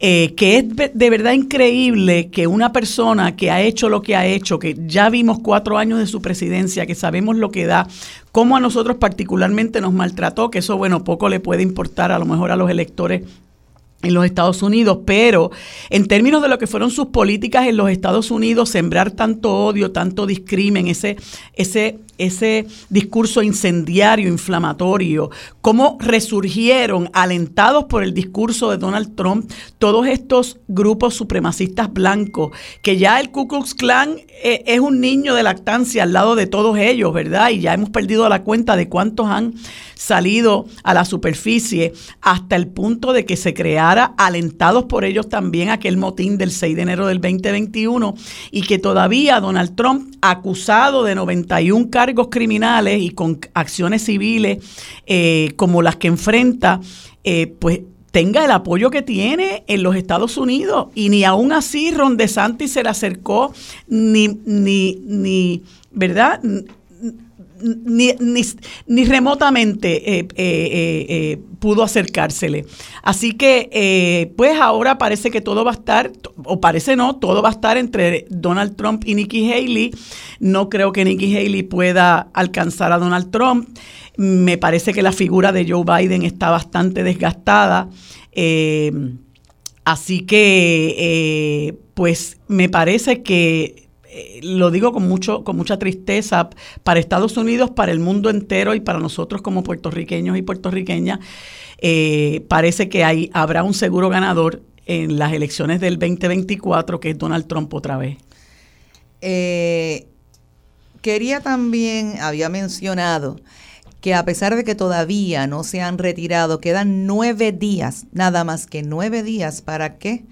eh, que es de verdad increíble que una persona que ha hecho lo que ha hecho, que ya vimos cuatro años de su presidencia, que sabemos lo que da, cómo a nosotros particularmente nos maltrató, que eso, bueno, poco le puede importar a lo mejor a los electores en los Estados Unidos, pero en términos de lo que fueron sus políticas en los Estados Unidos, sembrar tanto odio, tanto discrimen, ese, ese, ese discurso incendiario, inflamatorio, cómo resurgieron, alentados por el discurso de Donald Trump, todos estos grupos supremacistas blancos, que ya el Ku Klux Klan eh, es un niño de lactancia al lado de todos ellos, ¿verdad? Y ya hemos perdido la cuenta de cuántos han salido a la superficie hasta el punto de que se alentados por ellos también, aquel motín del 6 de enero del 2021 y que todavía Donald Trump, acusado de 91 cargos criminales y con acciones civiles eh, como las que enfrenta, eh, pues tenga el apoyo que tiene en los Estados Unidos. Y ni aún así Ron DeSantis se le acercó ni, ni, ni ¿verdad? Ni, ni, remotamente eh, eh, eh, pudo acercársele. Así que, pues ahora parece que todo va a estar, o parece no, todo va a estar entre Donald Trump y Nikki Haley. No creo que Nikki Haley pueda alcanzar a Donald Trump. Me parece que la figura de Joe Biden está bastante desgastada. así que, pues me parece que eh, lo digo con mucho con mucha tristeza para Estados Unidos, para el mundo entero y para nosotros como puertorriqueños y puertorriqueñas, eh, parece que hay, habrá un seguro ganador en las elecciones del 2024, que es Donald Trump otra vez. Eh, quería también, había mencionado que a pesar de que todavía no se han retirado, quedan nueve días, nada más que nueve días para que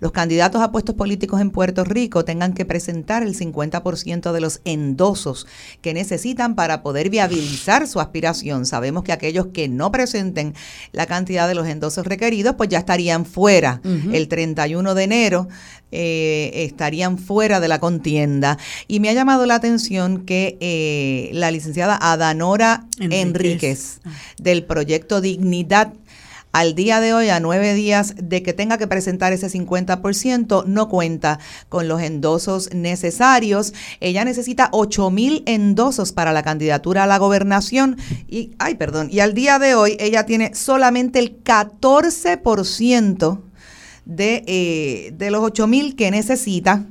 los candidatos a puestos políticos en Puerto Rico tengan que presentar el 50% de los endosos que necesitan para poder viabilizar su aspiración. Sabemos que aquellos que no presenten la cantidad de los endosos requeridos, pues ya estarían fuera. El 31 de enero eh, estarían fuera de la contienda. Y me ha llamado la atención que eh, la licenciada Adanora Enríquez ah. del proyecto Dignidad al día de hoy, a nueve días de que tenga que presentar ese 50%, no cuenta con los endosos necesarios. Ella necesita 8 mil endosos para la candidatura a la gobernación. Y, ay, perdón, y al día de hoy ella tiene solamente el 14% de, eh, de los 8 mil que necesita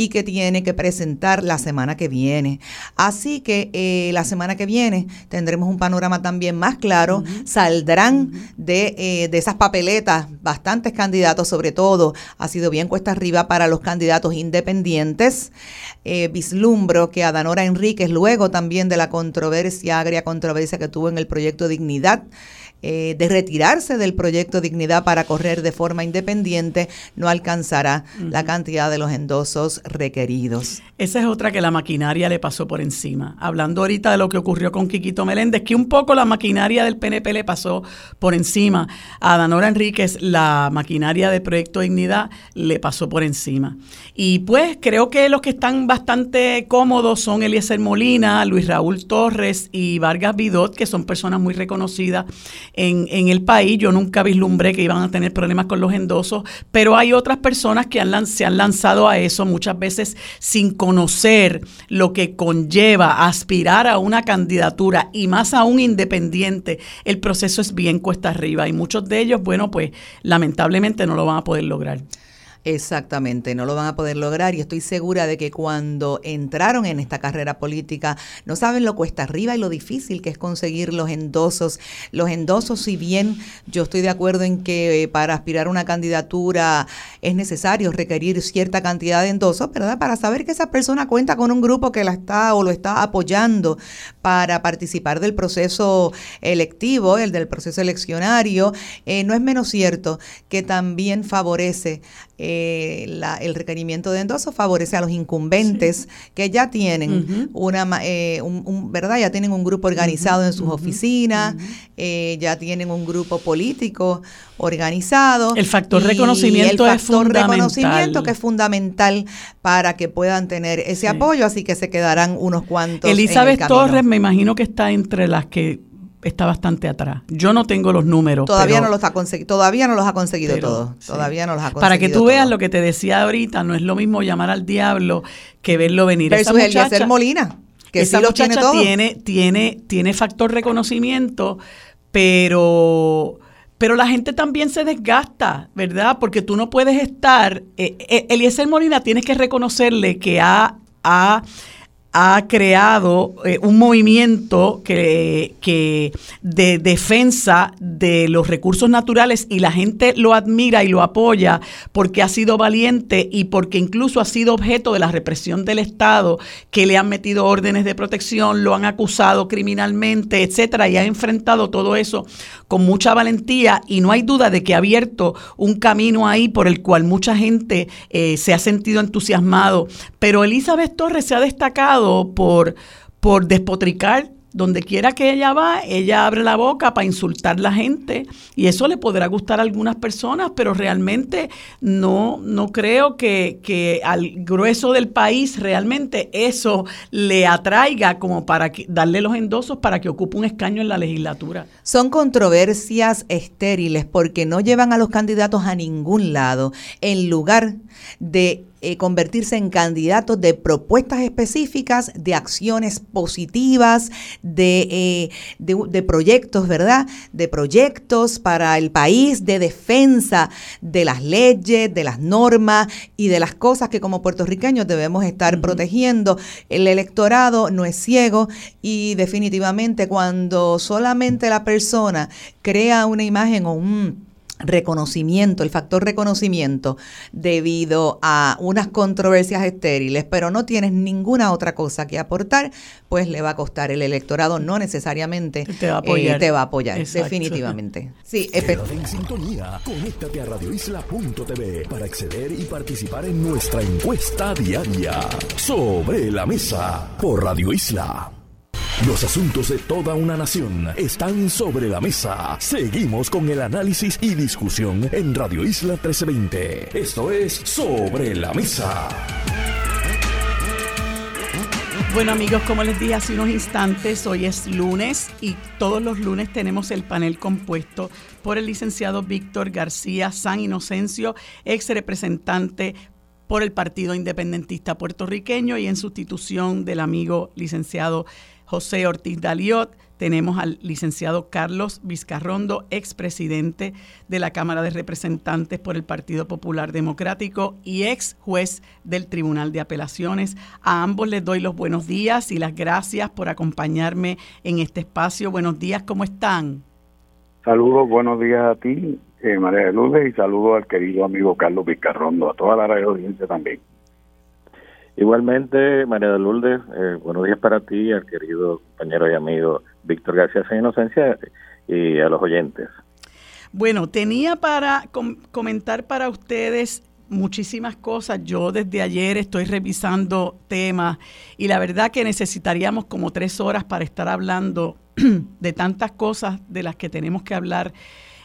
y que tiene que presentar la semana que viene. Así que eh, la semana que viene tendremos un panorama también más claro, saldrán de, eh, de esas papeletas bastantes candidatos, sobre todo ha sido bien cuesta arriba para los candidatos independientes. Eh, vislumbro que a Danora Enríquez, luego también de la controversia, agria controversia que tuvo en el proyecto Dignidad, eh, de retirarse del proyecto Dignidad para correr de forma independiente, no alcanzará la cantidad de los endosos requeridos. Esa es otra que la maquinaria le pasó por encima. Hablando ahorita de lo que ocurrió con Quiquito Meléndez, que un poco la maquinaria del PNP le pasó por encima. A Danora Enríquez, la maquinaria del proyecto Dignidad le pasó por encima. Y pues creo que los que están bastante cómodos son Eliezer Molina, Luis Raúl Torres y Vargas Vidot, que son personas muy reconocidas en, en, el país. Yo nunca vislumbré que iban a tener problemas con los endosos, pero hay otras personas que han, se han lanzado a eso muchas veces sin conocer lo que conlleva aspirar a una candidatura y más aún independiente. El proceso es bien cuesta arriba y muchos de ellos, bueno, pues lamentablemente no lo van a poder lograr. Exactamente, no lo van a poder lograr y estoy segura de que cuando entraron en esta carrera política no saben lo cuesta arriba y lo difícil que es conseguir los endosos. Los endosos, si bien yo estoy de acuerdo en que eh, para aspirar a una candidatura es necesario requerir cierta cantidad de endosos, ¿verdad? Para saber que esa persona cuenta con un grupo que la está o lo está apoyando para participar del proceso electivo, el del proceso eleccionario, eh, no es menos cierto que también favorece eh, el requerimiento de endoso favorece a los incumbentes que ya tienen una eh, un, verdad ya tienen un grupo organizado en sus oficinas eh, ya tienen un grupo político organizado. El factor reconocimiento el factor reconocimiento que es fundamental para que puedan tener ese apoyo así que se quedarán unos cuantos Elizabeth Torres me imagino que está entre las que está bastante atrás. Yo no tengo los números. Todavía no los ha conseguido, todavía no los ha conseguido todos. Todavía no los ha conseguido. Para que tú veas lo que te decía ahorita, no es lo mismo llamar al diablo que verlo venir. Versus esa muchacha, Molina, que esa muchacha tiene, tiene, tiene, factor reconocimiento, pero pero la gente también se desgasta, ¿verdad? Porque tú no puedes estar. Eh, eh, Eliezer Molina tienes que reconocerle que ha, ha ha creado eh, un movimiento que, que, de defensa de los recursos naturales y la gente lo admira y lo apoya porque ha sido valiente y porque incluso ha sido objeto de la represión del Estado, que le han metido órdenes de protección, lo han acusado criminalmente, etcétera, y ha enfrentado todo eso con mucha valentía y no hay duda de que ha abierto un camino ahí por el cual mucha gente eh, se ha sentido entusiasmado. Pero Elizabeth Torres se ha destacado por, por despotricar donde quiera que ella va, ella abre la boca para insultar a la gente y eso le podrá gustar a algunas personas, pero realmente no, no creo que, que al grueso del país realmente eso le atraiga como para darle los endosos para que ocupe un escaño en la legislatura. Son controversias estériles porque no llevan a los candidatos a ningún lado en lugar de eh, convertirse en candidatos de propuestas específicas, de acciones positivas, eh, de, de, proyectos, ¿verdad? De proyectos para el país, de defensa de las leyes, de las normas y de las cosas que como puertorriqueños debemos estar protegiendo. El electorado no es ciego y definitivamente cuando solamente la persona crea una imagen o un reconocimiento, el factor reconocimiento debido a unas controversias estériles, pero no tienes ninguna otra cosa que aportar, pues le va a costar el electorado, no necesariamente te va a apoyar, eh, te va a apoyar definitivamente. Sí, Quédate en sintonía, conéctate a radioisla.tv para acceder y participar en nuestra encuesta diaria sobre la mesa por Radio Isla. Los asuntos de toda una nación están sobre la mesa. Seguimos con el análisis y discusión en Radio Isla 1320. Esto es Sobre la Mesa. Bueno amigos, como les dije hace unos instantes, hoy es lunes y todos los lunes tenemos el panel compuesto por el licenciado Víctor García San Inocencio, ex representante por el Partido Independentista Puertorriqueño y en sustitución del amigo licenciado José Ortiz Daliot, tenemos al licenciado Carlos Vizcarrondo, expresidente de la Cámara de Representantes por el Partido Popular Democrático y ex juez del Tribunal de Apelaciones. A ambos les doy los buenos días y las gracias por acompañarme en este espacio. Buenos días, ¿cómo están? Saludos, buenos días a ti, eh, María de Lourdes, y saludos al querido amigo Carlos Vizcarrondo, a toda la radio audiencia también. Igualmente, María de Lourdes, eh, buenos días para ti, al querido compañero y amigo Víctor García San Inocencia y a los oyentes. Bueno, tenía para comentar para ustedes muchísimas cosas. Yo desde ayer estoy revisando temas y la verdad que necesitaríamos como tres horas para estar hablando de tantas cosas de las que tenemos que hablar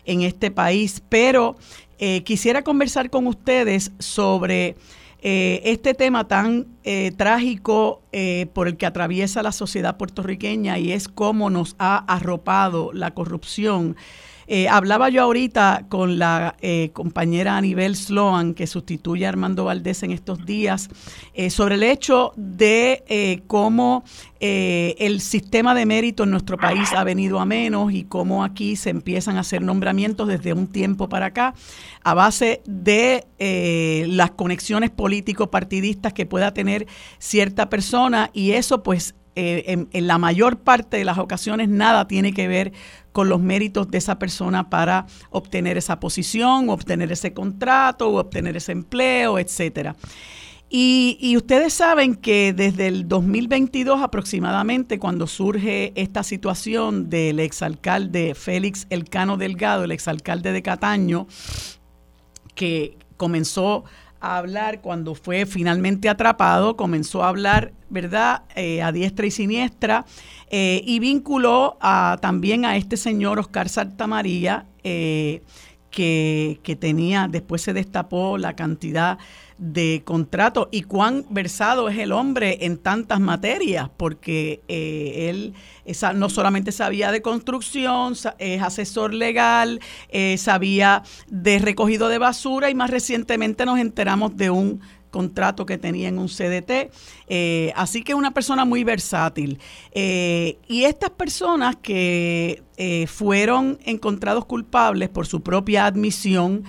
en este país, pero eh, quisiera conversar con ustedes sobre eh, este tema tan eh, trágico eh, por el que atraviesa la sociedad puertorriqueña y es cómo nos ha arropado la corrupción Eh, hablaba yo ahorita con la eh, compañera Anibel Sloan, que sustituye a Armando Valdés en estos días, eh, sobre el hecho de cómo el sistema de mérito en nuestro país ha venido a menos y cómo aquí se empiezan a hacer nombramientos desde un tiempo para acá a base de las conexiones político-partidistas que pueda tener cierta persona. Y eso pues en, en, la mayor parte de las ocasiones nada tiene que ver con los méritos de esa persona para obtener esa posición, obtener ese contrato, obtener ese empleo, etcétera. Y, ustedes saben que desde el 2022 aproximadamente, cuando surge esta situación del exalcalde Félix Elcano Delgado, el exalcalde de Cataño, que comenzó a hablar cuando fue finalmente atrapado, comenzó a hablar, ¿verdad?, eh, a diestra y siniestra, eh, y vinculó a, también a este señor Oscar Santamaría, eh, que, tenía, después se destapó la cantidad de contratos y cuán versado es el hombre en tantas materias, porque eh, él no solamente sabía de construcción, es asesor legal, sabía de recogido de basura y más recientemente nos enteramos de un contrato que tenía en un CDT. Eh, así que una persona muy versátil. Eh, y estas personas que eh, fueron encontrados culpables por su propia admisión,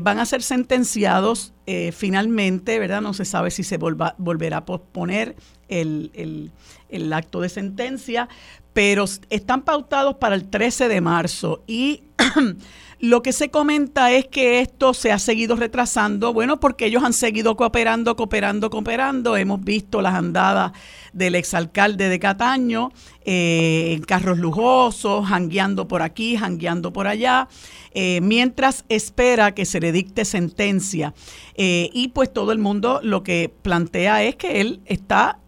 van a ser sentenciados finalmente, ¿verdad? No se sabe si se volverá a posponer el, el, acto de sentencia, pero están pautados para el 13 de marzo y Lo que se comenta es que esto se ha seguido retrasando, bueno, porque ellos han seguido cooperando, cooperando, cooperando. Hemos visto las andadas del exalcalde de Cataño eh, en carros lujosos, jangueando por aquí, jangueando por allá, eh, mientras espera que se le dicte sentencia. Eh, y pues todo el mundo lo que plantea es que él está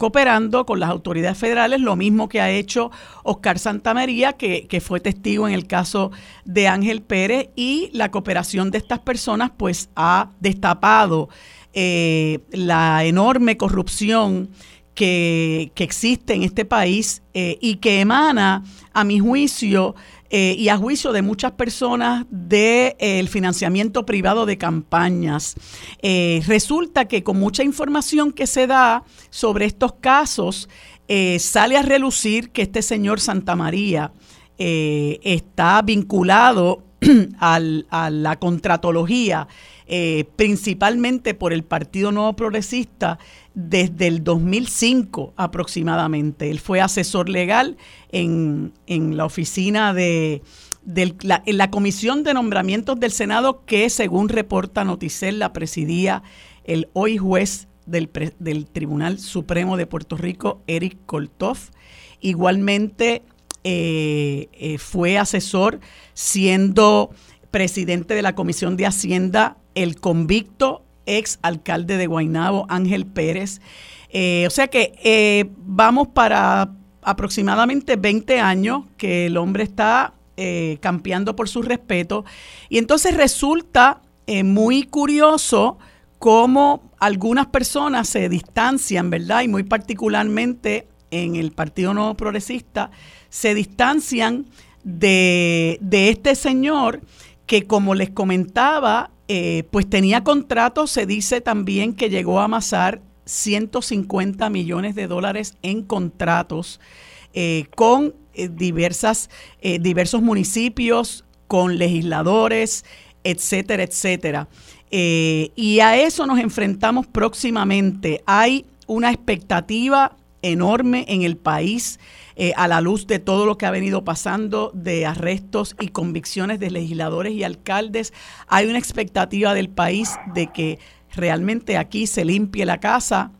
cooperando con las autoridades federales, lo mismo que ha hecho Oscar Santamaría, que, que fue testigo en el caso de Ángel Pérez, y la cooperación de estas personas pues ha destapado eh, la enorme corrupción que, existe en este país eh, y que emana, a mi juicio, eh, y a juicio de muchas personas del de, financiamiento privado de campañas. Eh, resulta que con mucha información que se da sobre estos casos, eh, sale a relucir que este señor Santa María está vinculado al, a la contratología, principalmente por el Partido Nuevo Progresista, desde el 2005 aproximadamente. Él fue asesor legal en, la oficina de la, en la Comisión de Nombramientos del Senado que, según reporta Noticel, la presidía el hoy juez del, del Tribunal Supremo de Puerto Rico, Eric Koltov. Igualmente eh, eh, fue asesor siendo presidente de la Comisión de Hacienda el convicto ex alcalde de Guaynabo, Ángel Pérez. Eh, o sea que vamos para aproximadamente 20 años que el hombre está campeando por su respeto. Y entonces resulta muy curioso cómo algunas personas se distancian, ¿verdad? Y muy particularmente en el Partido Nuevo Progresista, se distancian de, de este señor que, como les comentaba, eh, pues tenía contratos, se dice también que llegó a amasar 150 millones de dólares en contratos eh, con eh, diversas, diversos municipios, con legisladores, etcétera, etcétera. y a eso nos enfrentamos próximamente. Hay una expectativa enorme en el país eh, a la luz de todo lo que ha venido pasando de arrestos y convicciones de legisladores y alcaldes. Hay una expectativa del país de que realmente aquí se limpie la casa.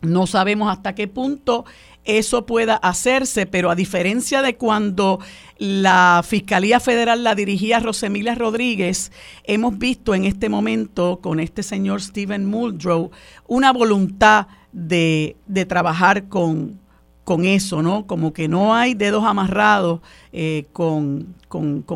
No sabemos hasta qué punto eso pueda hacerse, pero a diferencia de cuando la Fiscalía Federal la dirigía Rosemilia Rodríguez, hemos visto en este momento con este señor Stephen Muldrow una voluntad de, de trabajar con, con eso, ¿no? Como que no hay dedos amarrados eh, con,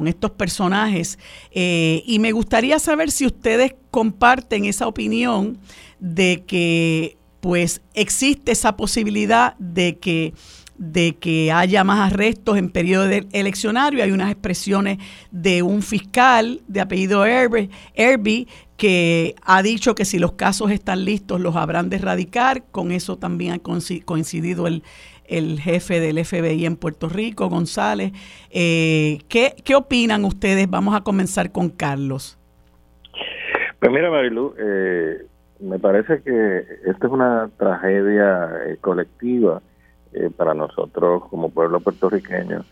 estos personajes. Eh, y me gustaría saber si ustedes comparten esa opinión de que pues existe esa posibilidad de que de que haya más arrestos en periodo eleccionario. Hay unas expresiones de un fiscal de apellido Herbie que ha dicho que si los casos están listos los habrán de erradicar. Con eso también ha coincidido el, el jefe del FBI en Puerto Rico, González. Eh, ¿qué, ¿Qué opinan ustedes? Vamos a comenzar con Carlos. Pues mira, Marilu, eh, me parece que esta es una tragedia eh, colectiva eh, para nosotros como pueblo puertorriqueño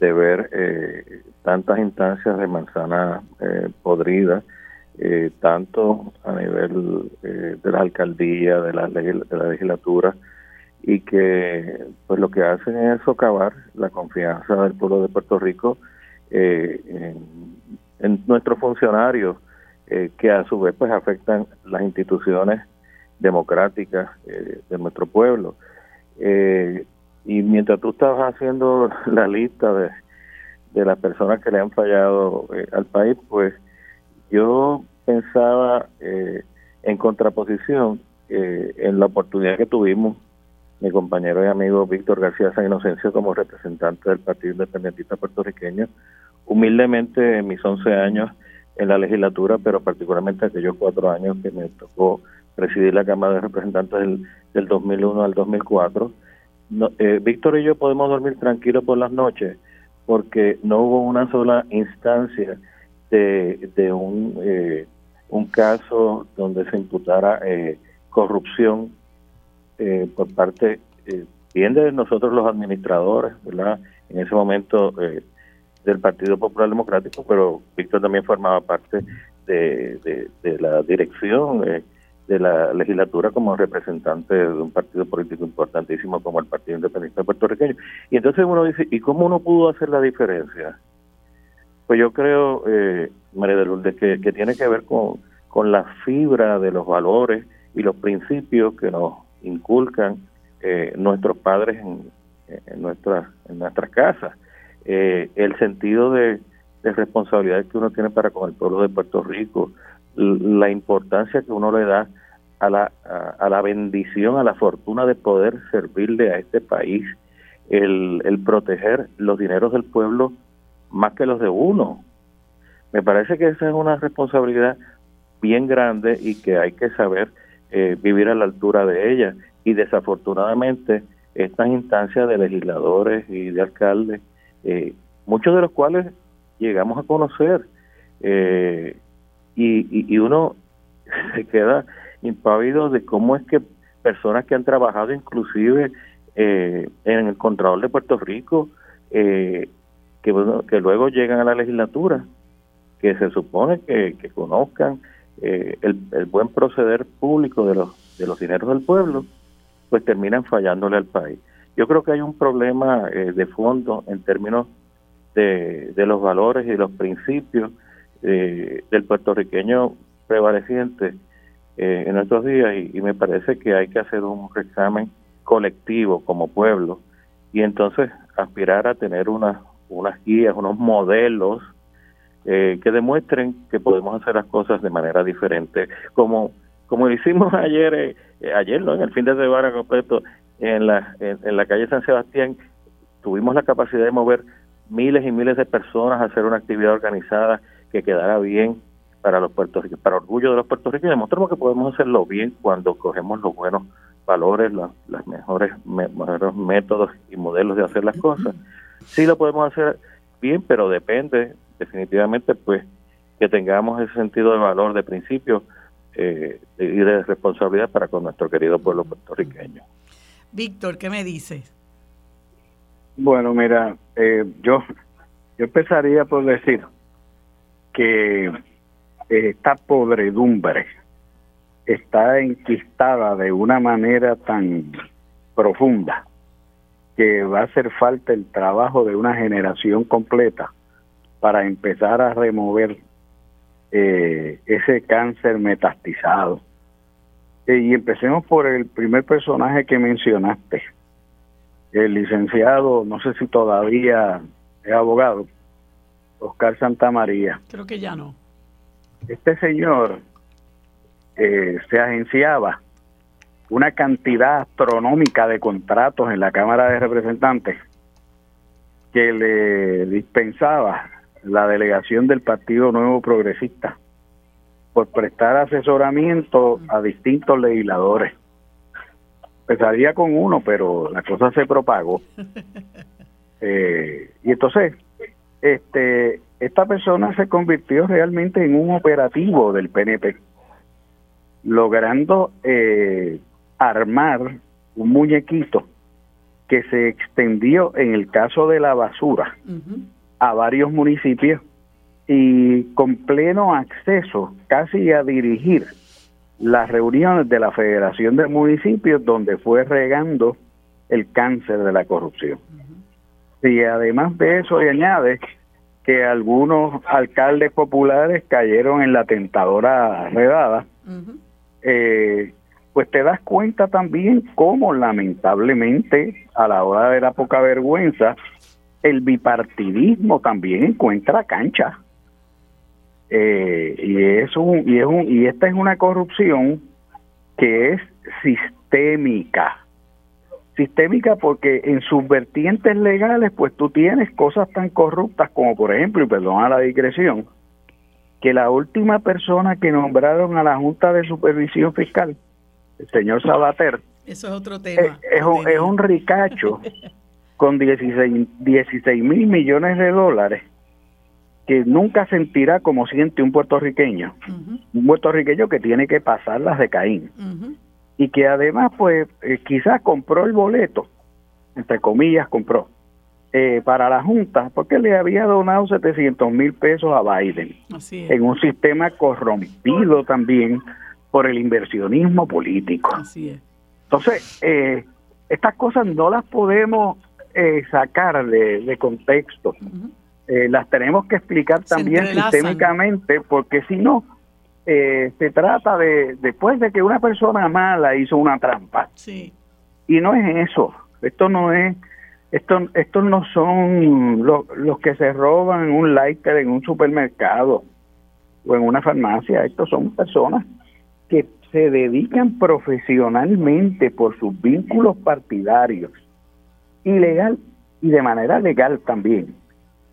de ver tantas instancias de manzana podrida, tanto a nivel de la alcaldía, de la, de la legislatura, y que pues lo que hacen es socavar la confianza del pueblo de Puerto Rico en, en nuestros funcionarios eh, que a su vez pues afectan las instituciones democráticas eh, de nuestro pueblo. Eh, y mientras tú estabas haciendo la lista de, de las personas que le han fallado al país, pues yo pensaba en contraposición en la oportunidad que tuvimos mi compañero y amigo Víctor García San Inocencio como representante del Partido Independentista Puertorriqueño. Humildemente en mis 11 años en la legislatura, pero particularmente aquellos cuatro años que me tocó presidir la Cámara de Representantes del, del 2001 al 2004. No, eh, Víctor y yo podemos dormir tranquilos por las noches porque no hubo una sola instancia de, de un, eh, un caso donde se imputara eh, corrupción eh, por parte eh, bien de nosotros los administradores, ¿verdad? En ese momento eh, del Partido Popular Democrático, pero Víctor también formaba parte de, la dirección eh, de la legislatura como representante de un partido político importantísimo como el Partido Independiente Puertorriqueño. Y entonces uno dice, ¿y cómo uno pudo hacer la diferencia? Pues yo creo, eh, María de Lourdes, que, tiene que ver con la fibra de los valores y los principios que nos inculcan eh, nuestros padres en, en, nuestras, en nuestras casas eh, el sentido de, responsabilidad que uno tiene para con el pueblo de Puerto Rico, la importancia que uno le da a la, a, la bendición, a la fortuna de poder servirle a este país, el, el proteger los dineros del pueblo más que los de uno. Me parece que esa es una responsabilidad bien grande y que hay que saber eh, vivir a la altura de ella. Y desafortunadamente estas instancias de legisladores y de alcaldes eh, muchos de los cuales llegamos a conocer eh, y, y, uno se queda impávido de cómo es que personas que han trabajado inclusive eh, en el control de Puerto Rico, que, que luego llegan a la legislatura, que se supone que conozcan el, el, buen proceder público de los, de los dineros del pueblo, pues terminan fallándole al país. Yo creo que hay un problema eh, de fondo en términos de, los valores y los principios eh, del puertorriqueño prevaleciente eh, en nuestros días y, me parece que hay que hacer un examen colectivo como pueblo y entonces aspirar a tener unas unas guías, unos modelos que demuestren que podemos hacer las cosas de manera diferente, como como lo hicimos ayer, ayer ¿no? en el fin de semana completo en la, en, la calle San Sebastián tuvimos la capacidad de mover miles y miles de personas a hacer una actividad organizada que quedara bien para los puertorriqueños, para orgullo de los puertorriqueños. Demostramos que podemos hacerlo bien cuando cogemos los buenos valores, los, mejores, mejores métodos y modelos de hacer las cosas. Sí lo podemos hacer bien, pero depende definitivamente pues que tengamos ese sentido de valor, de principio eh, y de responsabilidad para con nuestro querido pueblo puertorriqueño. Víctor, ¿qué me dices? Bueno, mira, eh, yo, yo empezaría por decir que esta podredumbre está enquistada de una manera tan profunda que va a hacer falta el trabajo de una generación completa para empezar a remover eh, ese cáncer metastizado eh, y empecemos por el primer personaje que mencionaste, el licenciado, no sé si todavía es abogado, Oscar Santamaría. Creo que ya no. Este señor eh, se agenciaba una cantidad astronómica de contratos en la Cámara de Representantes que le dispensaba la delegación del Partido Nuevo Progresista por prestar asesoramiento a distintos legisladores. Empezaría con uno, pero la cosa se propagó. Eh, y entonces, este, esta persona se convirtió realmente en un operativo del PNP, logrando eh, armar un muñequito que se extendió en el caso de la basura a varios municipios y con pleno acceso casi a dirigir las reuniones de la Federación de Municipios donde fue regando el cáncer de la corrupción. Y además de eso, y añade que algunos alcaldes populares cayeron en la tentadora redada, eh, pues te das cuenta también cómo lamentablemente a la hora de la poca vergüenza, el bipartidismo también encuentra cancha. Eh, y es un y es un y esta es una corrupción que es sistémica. Sistémica porque en sus vertientes legales pues tú tienes cosas tan corruptas como por ejemplo y perdona la digresión que la última persona que nombraron a la Junta de Supervisión Fiscal el señor Sabater eso es otro tema. es, un, es un ricacho con 16 mil millones de dólares que nunca sentirá como siente un puertorriqueño, un puertorriqueño que tiene que pasar las de Caín. Y que además pues eh, quizás compró el boleto, entre comillas compró, eh, para la Junta porque le había donado 700 mil pesos a Biden. En un sistema corrompido también por el inversionismo político. Entonces, eh, estas cosas no las podemos sacar de, contexto. Eh, las tenemos que explicar también sistémicamente, porque si no, eh, se trata de, después de que una persona mala hizo una trampa. Sí. Y no es eso, esto no es, esto, estos no son los, los que se roban en un lighter en un supermercado o en una farmacia, estos son personas que se dedican profesionalmente por sus vínculos partidarios, ilegal y de manera legal también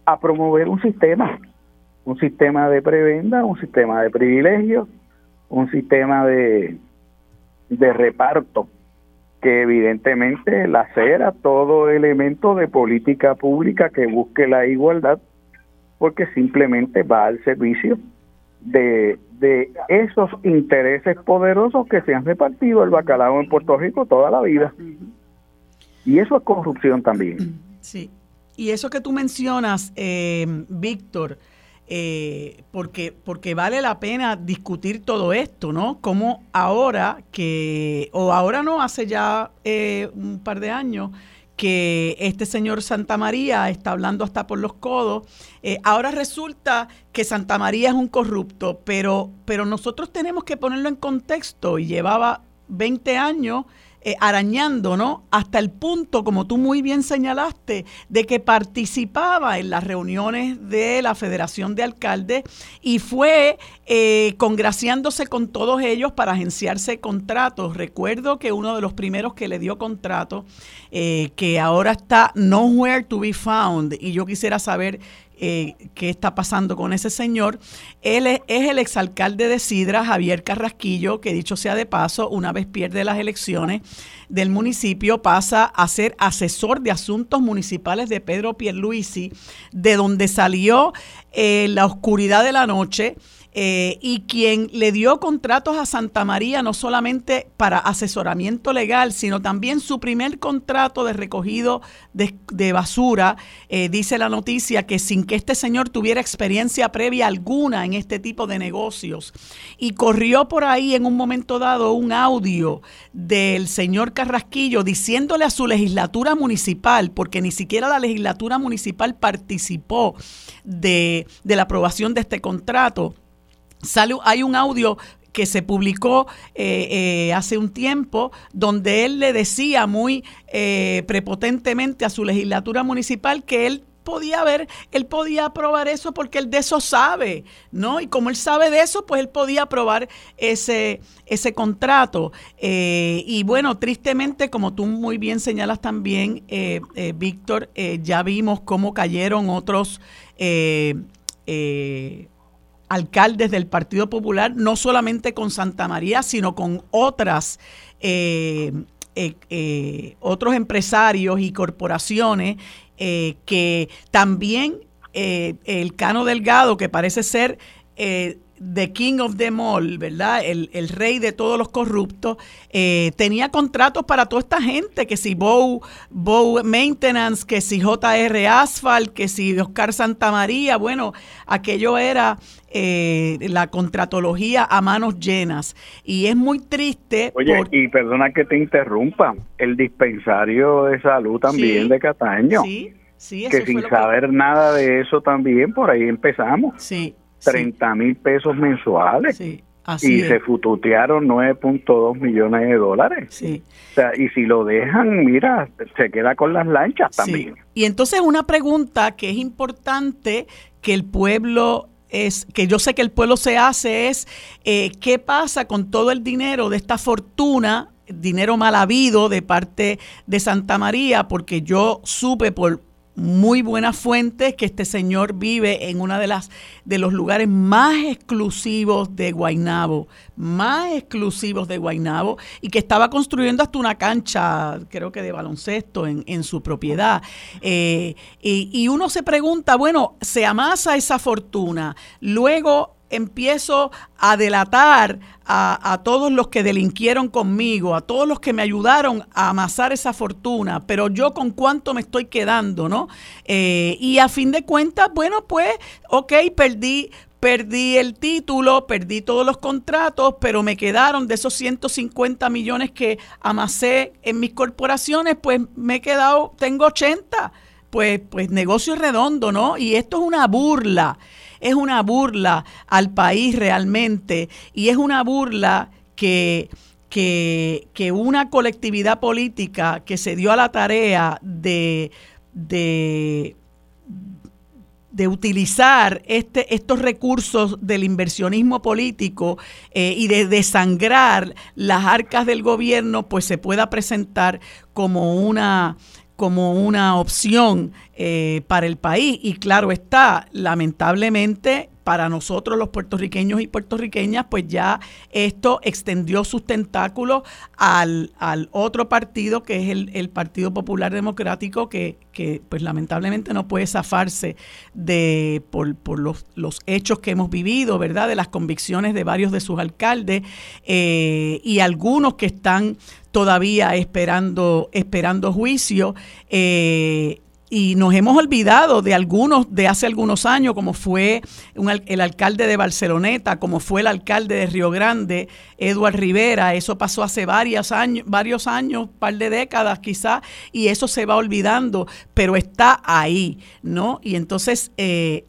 a promover un sistema, un sistema de prebenda, un sistema de privilegios, un sistema de, de reparto que evidentemente lacera todo elemento de política pública que busque la igualdad, porque simplemente va al servicio de, de esos intereses poderosos que se han repartido el bacalao en Puerto Rico toda la vida. Y eso es corrupción también. Sí. Y eso que tú mencionas, eh, Víctor, eh, porque, porque vale la pena discutir todo esto, ¿no? Como ahora que, o ahora no, hace ya eh, un par de años, que este señor Santa María está hablando hasta por los codos. ahora resulta que Santa María es un corrupto, pero, pero nosotros tenemos que ponerlo en contexto y llevaba 20 años eh, arañando, ¿no? Hasta el punto, como tú muy bien señalaste, de que participaba en las reuniones de la Federación de Alcaldes y fue eh, congraciándose con todos ellos para agenciarse contratos. Recuerdo que uno de los primeros que le dio contrato, eh, que ahora está nowhere to be found, y yo quisiera saber eh, qué está pasando con ese señor. Él es, el exalcalde de Sidra, Javier Carrasquillo, que dicho sea de paso, una vez pierde las elecciones del municipio, pasa a ser asesor de asuntos municipales de Pedro Pierluisi, de donde salió eh, la oscuridad de la noche eh, y quien le dio contratos a Santa María no solamente para asesoramiento legal, sino también su primer contrato de recogido de, basura, eh, dice la noticia que sin que este señor tuviera experiencia previa alguna en este tipo de negocios. Y corrió por ahí en un momento dado un audio del señor Carrasquillo diciéndole a su legislatura municipal, porque ni siquiera la legislatura municipal participó de, de la aprobación de este contrato, Sale, hay un audio que se publicó eh, eh, hace un tiempo, donde él le decía muy eh, prepotentemente a su legislatura municipal que él podía haber, él podía aprobar eso porque él de eso sabe, ¿no? Y como él sabe de eso, pues él podía aprobar ese, ese contrato. Y bueno, tristemente, como tú muy bien señalas también, Víctor, ya vimos cómo cayeron otros alcaldes del Partido Popular, no solamente con Santa María, sino con otras eh, eh, otros empresarios y corporaciones eh, que también el Cano Delgado, que parece ser the king of them all, ¿verdad? El, rey de todos los corruptos, tenía contratos para toda esta gente, que si Bow, Bow Maintenance, que si JR Asphalt, que si Oscar Santamaría, bueno, aquello era eh, la contratología a manos llenas. Y es muy triste. Oye, y perdona que te interrumpa, el dispensario de salud también de Cataño. Sí, sí, que sin saber nada de eso también, por ahí empezamos. Sí. 30 mil pesos mensuales. Sí. y se fututearon 9.2 millones de dólares. Sí. O sea, y si lo dejan, mira, se queda con las lanchas también. Y entonces una pregunta que es importante que el pueblo es que yo sé que el pueblo se hace es eh, qué pasa con todo el dinero de esta fortuna dinero mal habido de parte de Santa María, porque yo supe por muy buenas fuentes que este señor vive en una de las de los lugares más exclusivos de Guainabo, más exclusivos de Guainabo y que estaba construyendo hasta una cancha, creo que de baloncesto en, en su propiedad. Eh, y, y uno se pregunta, bueno, se amasa esa fortuna, luego empiezo a delatar a, todos los que delinquieron conmigo, a todos los que me ayudaron a amasar esa fortuna, pero yo con cuánto me estoy quedando, ¿no? Eh, y a fin de cuentas, bueno, pues, ok, perdí, perdí el título, perdí todos los contratos, pero me quedaron de esos 150 millones que amasé en mis corporaciones, pues me he quedado, tengo 80. Pues, pues negocio redondo, ¿no? Y esto es una burla es una burla al país realmente y es una burla que, que, una colectividad política que se dio a la tarea de, de, utilizar este, estos recursos del inversionismo político eh, y de desangrar las arcas del gobierno, pues se pueda presentar como una como una opción eh, para el país. Y claro está, lamentablemente para nosotros los puertorriqueños y puertorriqueñas, pues ya esto extendió sus tentáculos al, al otro partido, que es el, Partido Popular Democrático, que, que, pues lamentablemente no puede zafarse de por, por los, los, hechos que hemos vivido, ¿verdad? De las convicciones de varios de sus alcaldes eh, y algunos que están todavía esperando, esperando juicio. Eh, y nos hemos olvidado de algunos de hace algunos años, como fue el alcalde de Barceloneta, como fue el alcalde de Río Grande, Eduard Rivera. Eso pasó hace varios años, varios años, par de décadas quizás, y eso se va olvidando, pero está ahí, ¿no? Y entonces eh,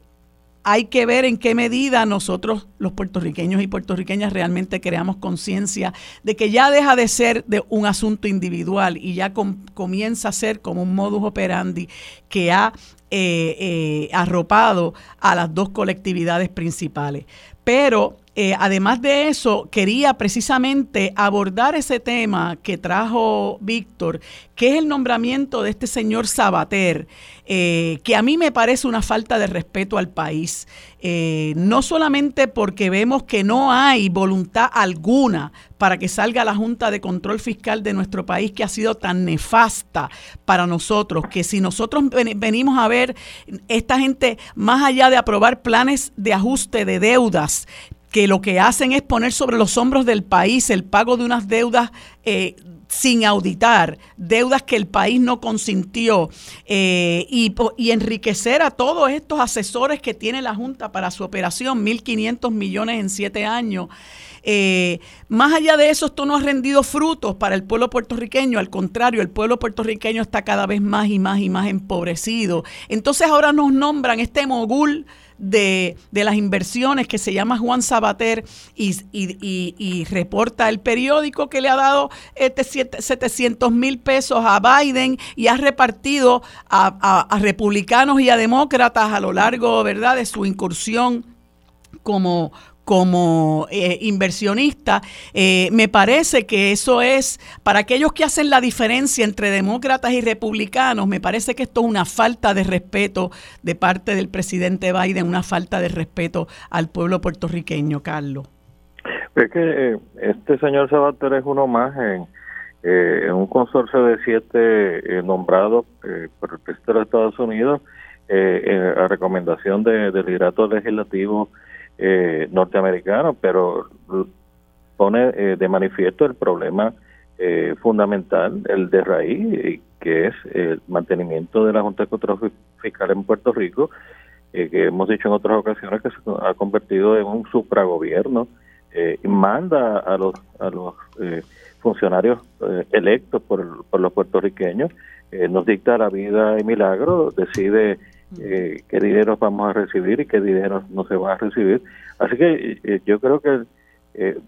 hay que ver en qué medida nosotros, los puertorriqueños y puertorriqueñas, realmente creamos conciencia de que ya deja de ser de un asunto individual y ya comienza a ser como un modus operandi que ha eh, eh, arropado a las dos colectividades principales. Pero eh, además de eso, quería precisamente abordar ese tema que trajo Víctor, que es el nombramiento de este señor Sabater, eh, que a mí me parece una falta de respeto al país, eh, no solamente porque vemos que no hay voluntad alguna para que salga la Junta de Control Fiscal de nuestro país, que ha sido tan nefasta para nosotros, que si nosotros venimos a ver esta gente, más allá de aprobar planes de ajuste de deudas, que lo que hacen es poner sobre los hombros del país el pago de unas deudas eh, sin auditar, deudas que el país no consintió eh, y, enriquecer a todos estos asesores que tiene la Junta para su operación, 1.500 millones en siete años. Eh, más allá de eso, esto no ha rendido frutos para el pueblo puertorriqueño, al contrario, el pueblo puertorriqueño está cada vez más y más y más empobrecido. Entonces ahora nos nombran este mogul de, las inversiones que se llama Juan Sabater y, reporta el periódico que le ha dado este 700 mil pesos a Biden y ha repartido a, a republicanos y a demócratas a lo largo ¿verdad? de su incursión como, como eh, inversionista, eh, me parece que eso es, para aquellos que hacen la diferencia entre demócratas y republicanos, me parece que esto es una falta de respeto de parte del presidente Biden, una falta de respeto al pueblo puertorriqueño, Carlos. Es que eh, este señor Sabater es uno más en, un consorcio de siete nombrados por el presidente de los Estados Unidos a recomendación de, del liderato legislativo eh, norteamericano, pero pone eh, de manifiesto el problema eh, fundamental, el de raíz, que es el mantenimiento de la Junta de Control Fiscal en Puerto Rico, que hemos dicho en otras ocasiones que se ha convertido en un supragobierno y manda a los, a los funcionarios electos por, por los puertorriqueños, nos dicta la vida y milagro, decide eh, qué dinero vamos a recibir y qué dinero no se va a recibir. Así que eh, yo creo que, eh,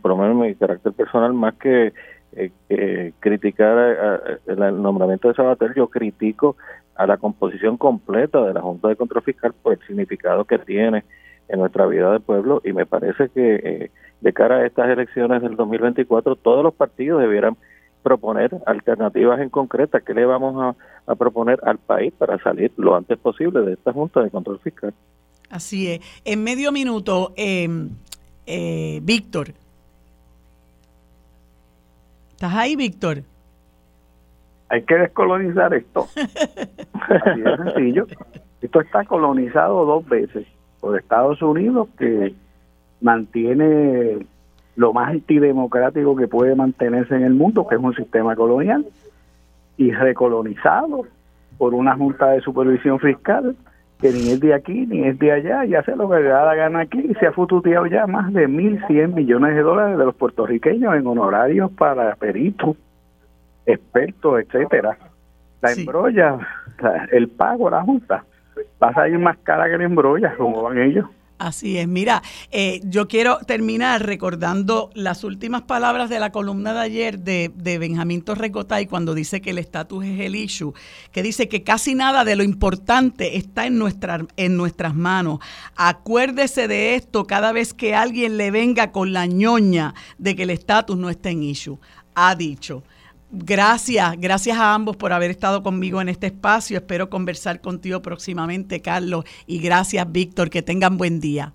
por mi carácter personal, más que eh, criticar el nombramiento de Sabater, yo critico a la composición completa de la Junta de Control Fiscal por el significado que tiene en nuestra vida de pueblo y me parece que de cara a estas elecciones del 2024 todos los partidos debieran proponer alternativas en concreta. ¿Qué le vamos a, proponer al país para salir lo antes posible de esta Junta de Control Fiscal? Así es. En medio minuto, eh, eh, Víctor. ¿Estás ahí, Víctor? Hay que descolonizar esto. Así de sencillo. Esto está colonizado dos veces por Estados Unidos, que mantiene lo más antidemocrático que puede mantenerse en el mundo, que es un sistema colonial, y recolonizado por una junta de supervisión fiscal que ni es de aquí ni es de allá, y hace lo que le da la gana aquí y se ha fututeado ya más de 1.100 millones de dólares de los puertorriqueños en honorarios para peritos, expertos, etcétera. La embrolla, el pago a la junta, pasa a ir más cara que la embrolla, como van ellos. Así es, mira, eh, yo quiero terminar recordando las últimas palabras de la columna de ayer de, Benjamín Torrecotay cuando dice que el estatus es el issue, que dice que casi nada de lo importante está en, en nuestras manos. Acuérdese de esto cada vez que alguien le venga con la ñoña de que el estatus no está en issue. Ha dicho. Gracias, gracias a ambos por haber estado conmigo en este espacio. Espero conversar contigo próximamente, Carlos. Y gracias, Víctor. Que tengan buen día.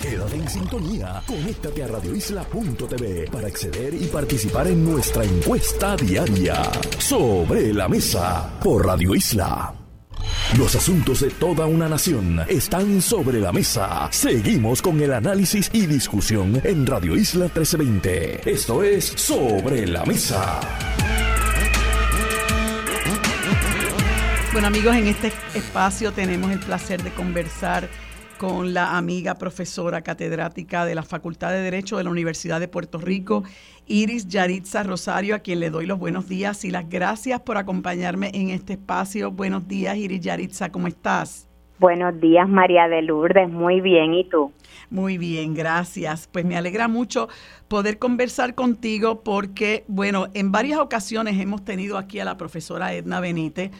Quédate en sintonía. Conéctate a radioisla.tv para acceder y participar en nuestra encuesta diaria sobre la mesa por Radio Isla. Los asuntos de toda una nación están sobre la mesa. Seguimos con el análisis y discusión en Radio Isla 1320. Esto es Sobre la Mesa. Bueno amigos, en este espacio tenemos el placer de conversar con la amiga profesora catedrática de la Facultad de Derecho de la Universidad de Puerto Rico, Iris Yaritza Rosario, a quien le doy los buenos días y las gracias por acompañarme en este espacio. Buenos días, Iris Yaritza, ¿cómo estás? Buenos días, María de Lourdes. Muy bien, ¿y tú? Muy bien, gracias. Pues me alegra mucho poder conversar contigo porque, bueno, en varias ocasiones hemos tenido aquí a la profesora Edna Benítez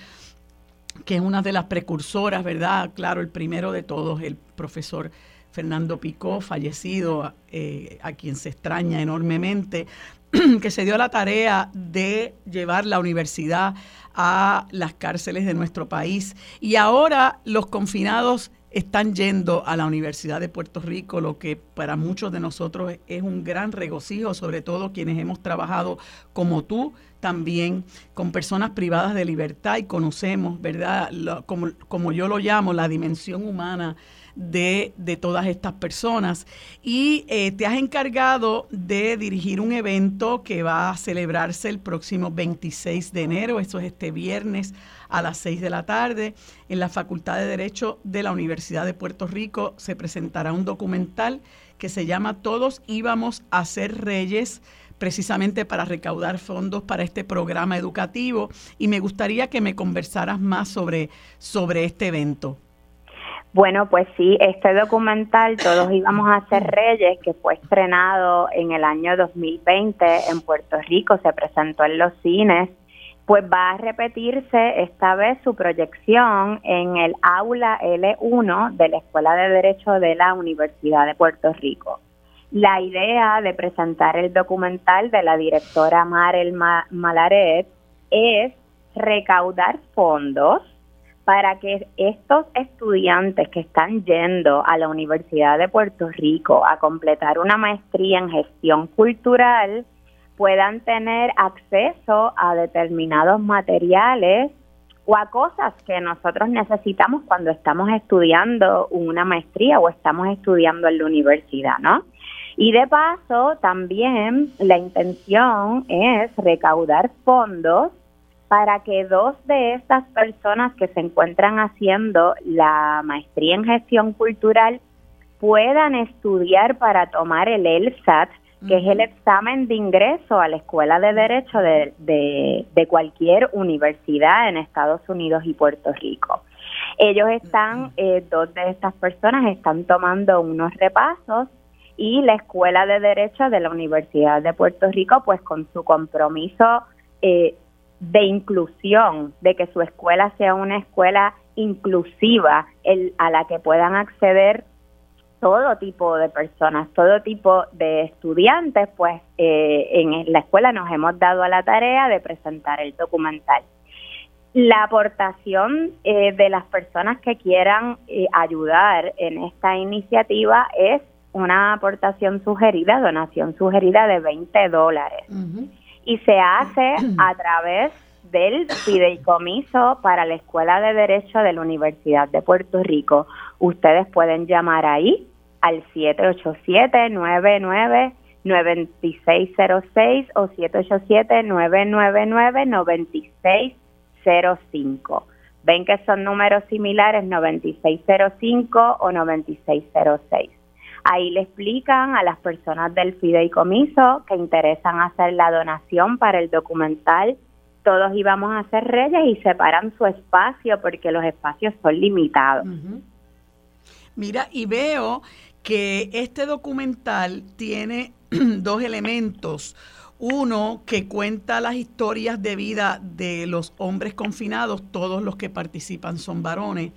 que es una de las precursoras, ¿verdad? Claro, el primero de todos, el profesor Fernando Picó, fallecido, eh, a quien se extraña enormemente, que se dio la tarea de llevar la universidad a las cárceles de nuestro país. Y ahora los confinados están yendo a la Universidad de Puerto Rico, lo que para muchos de nosotros es un gran regocijo, sobre todo quienes hemos trabajado como tú también con personas privadas de libertad y conocemos, ¿verdad? como, como yo lo llamo, la dimensión humana de, todas estas personas. Y eh, te has encargado de dirigir un evento que va a celebrarse el próximo 26 de enero, eso es este viernes a las 6 de la tarde. En la Facultad de Derecho de la Universidad de Puerto Rico se presentará un documental que se llama Todos íbamos a ser reyes precisamente para recaudar fondos para este programa educativo y me gustaría que me conversaras más sobre, sobre este evento. Bueno, pues sí, este documental, Todos íbamos a ser reyes, que fue estrenado en el año 2020 en Puerto Rico, se presentó en los cines, pues va a repetirse esta vez su proyección en el aula L1 de la Escuela de Derecho de la Universidad de Puerto Rico. La idea de presentar el documental de la directora Marel Malaret es recaudar fondos para que estos estudiantes que están yendo a la Universidad de Puerto Rico a completar una maestría en gestión cultural puedan tener acceso a determinados materiales o a cosas que nosotros necesitamos cuando estamos estudiando una maestría o estamos estudiando en la universidad, ¿no? Y de paso, también la intención es recaudar fondos para que dos de estas personas que se encuentran haciendo la maestría en gestión cultural puedan estudiar para tomar el ELSAT, que es el examen de ingreso a la Escuela de Derecho de, de, cualquier universidad en Estados Unidos y Puerto Rico. Ellos están, eh, dos de estas personas están tomando unos repasos y la Escuela de Derecho de la Universidad de Puerto Rico, pues con su compromiso eh, de inclusión, de que su escuela sea una escuela inclusiva el, a la que puedan acceder todo tipo de personas, todo tipo de estudiantes, pues eh, en la escuela nos hemos dado a la tarea de presentar el documental. La aportación eh, de las personas que quieran ayudar en esta iniciativa es una aportación sugerida, donación sugerida de 20 dólares. Y se hace a través del fideicomiso para la Escuela de Derecho de la Universidad de Puerto Rico. Ustedes pueden llamar ahí al 787-99-9606 o 787-999-9605. Ven que son números similares 9605 o 9606. Ahí le explican a las personas del fideicomiso que interesan hacer la donación para el documental. Todos íbamos a ser reyes y separan su espacio porque los espacios son limitados. Mira, y veo que este documental tiene dos elementos. Uno que cuenta las historias de vida de los hombres confinados, todos los que participan son varones,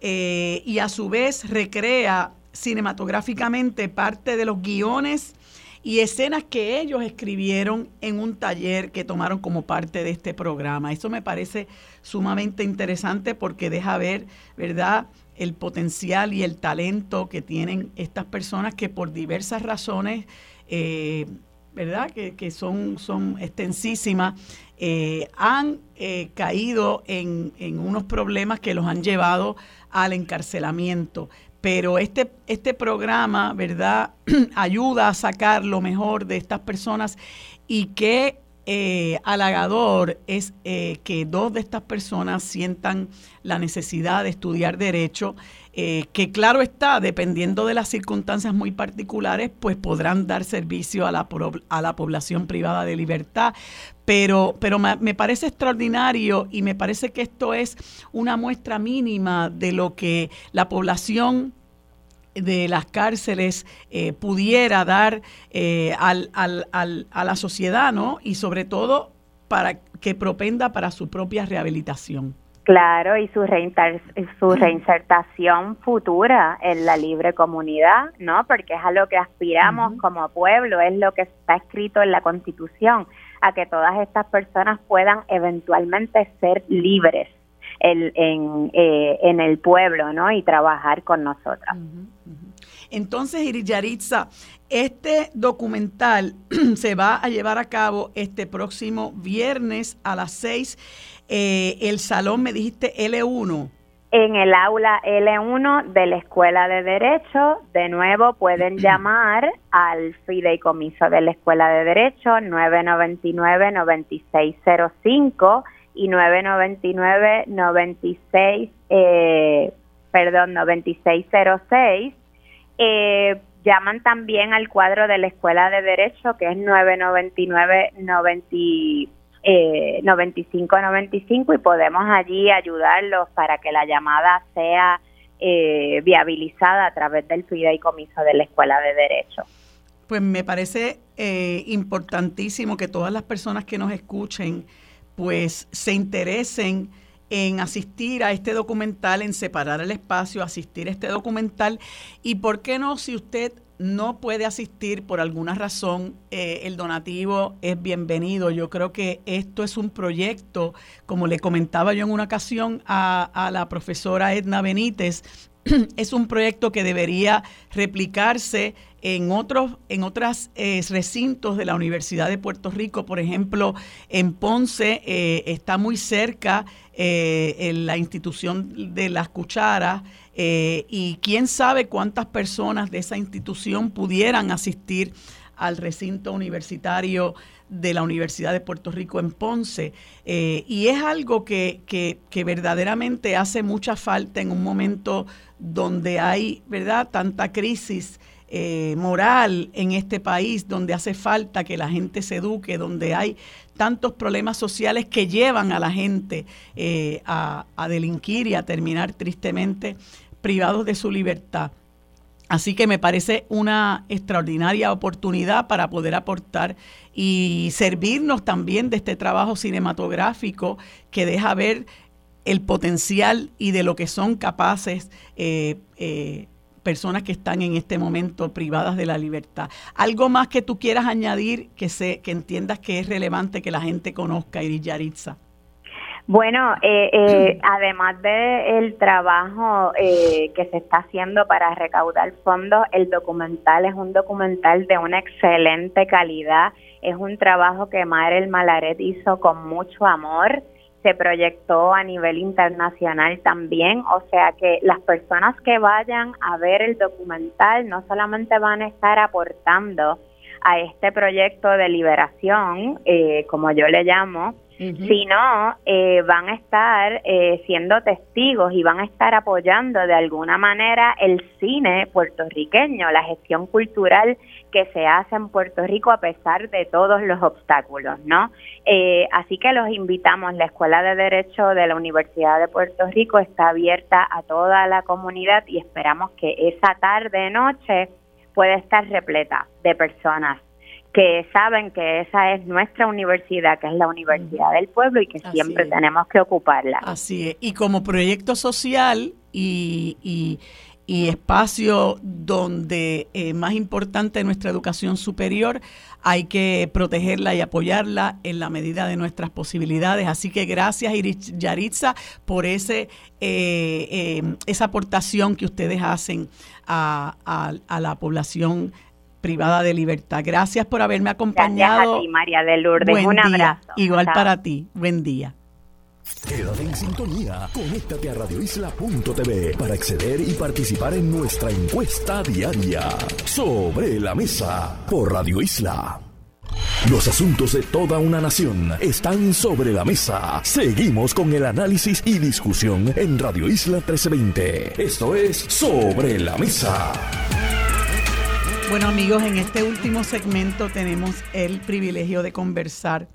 eh, y a su vez recrea cinematográficamente parte de los guiones y escenas que ellos escribieron en un taller que tomaron como parte de este programa. Eso me parece sumamente interesante porque deja ver, ¿verdad?, el potencial y el talento que tienen estas personas que por diversas razones, eh, ¿verdad?, que, son, son extensísimas, eh, han eh, caído en, en unos problemas que los han llevado al encarcelamiento pero este, este programa, ¿verdad?, ayuda a sacar lo mejor de estas personas y qué eh, halagador es eh, que dos de estas personas sientan la necesidad de estudiar derecho, eh, que claro está, dependiendo de las circunstancias muy particulares, pues podrán dar servicio a la, a la población privada de libertad. Pero, pero me parece extraordinario y me parece que esto es una muestra mínima de lo que la población de las cárceles eh, pudiera dar eh, al, al, a la sociedad, ¿no? Y sobre todo para que propenda para su propia rehabilitación. Claro, y su, su reinsertación futura en la libre comunidad, ¿no? Porque es a lo que aspiramos como pueblo, es lo que está escrito en la Constitución, a que todas estas personas puedan eventualmente ser libres el, en, eh, en el pueblo, ¿no? Y trabajar con nosotras. Entonces, Iriyaritza, este documental se va a llevar a cabo este próximo viernes a las 6. Eh, el salón, me dijiste L1. en el aula L1 de la Escuela de Derecho. De nuevo, pueden llamar al fideicomiso de la Escuela de Derecho 999-9605 y 999-96, eh, perdón, 9606. Eh, llaman también al cuadro de la Escuela de Derecho, que es 999 90 eh, 9595 y podemos allí ayudarlos para que la llamada sea eh, viabilizada a través del fideicomiso de la Escuela de Derecho. Pues me parece eh, importantísimo que todas las personas que nos escuchen pues se interesen en asistir a este documental, en separar el espacio, asistir a este documental y por qué no si usted no puede asistir por alguna razón, eh, el donativo es bienvenido. Yo creo que esto es un proyecto, como le comentaba yo en una ocasión a, la profesora Edna Benítez, es un proyecto que debería replicarse en otros en otras eh, recintos de la Universidad de Puerto Rico, por ejemplo, en Ponce eh, está muy cerca en la institución de las cucharas eh, y quién sabe cuántas personas de esa institución pudieran asistir al recinto universitario de la Universidad de Puerto Rico en Ponce. Eh, y es algo que, que, verdaderamente hace mucha falta en un momento donde hay, ¿verdad?, tanta crisis eh, moral en este país, donde hace falta que la gente se eduque, donde hay tantos problemas sociales que llevan a la gente a, a delinquir y a terminar tristemente privados de su libertad. Así que me parece una extraordinaria oportunidad para poder aportar y servirnos también de este trabajo cinematográfico que deja ver el potencial y de lo que son capaces eh, eh, personas que están en este momento privadas de la libertad. Algo más que tú quieras añadir que, se, que entiendas que es relevante que la gente conozca, Iris Yaritza. Bueno, eh, eh, además del el trabajo eh, que se está haciendo para recaudar fondos, el documental es un documental de una excelente calidad. Es un trabajo que Marel Malaret hizo con mucho amor. Se proyectó a nivel internacional también. O sea que las personas que vayan a ver el documental no solamente van a estar aportando a este proyecto de liberación, eh, como yo le llamo, si no, eh, van a estar eh, siendo testigos y van a estar apoyando de alguna manera el cine puertorriqueño, la gestión cultural que se hace en Puerto Rico a pesar de todos los obstáculos, ¿no? Eh, así que los invitamos, la Escuela de Derecho de la Universidad de Puerto Rico está abierta a toda la comunidad y esperamos que esa tarde, noche, pueda estar repleta de personas que saben que esa es nuestra universidad, que es la Universidad del Pueblo y que siempre tenemos que ocuparla. Así es. Y como proyecto social y, y, espacio donde eh, más importante nuestra educación superior, hay que protegerla y apoyarla en la medida de nuestras posibilidades. Así que gracias Yaritza por ese eh, eh, esa aportación que ustedes hacen a, a la población privada de libertad. Gracias por haberme acompañado. Gracias a ti, María de Lourdes. Un abrazo. Igual para ti. Buen día. Quédate en sintonía. Conéctate a radioisla.tv para acceder y participar en nuestra encuesta diaria sobre la mesa por Radio Isla. Los asuntos de toda una nación están sobre la mesa. Seguimos con el análisis y discusión en Radio Isla 1320. Esto es Sobre la Mesa. Bueno amigos, en este último segmento tenemos el privilegio de conversar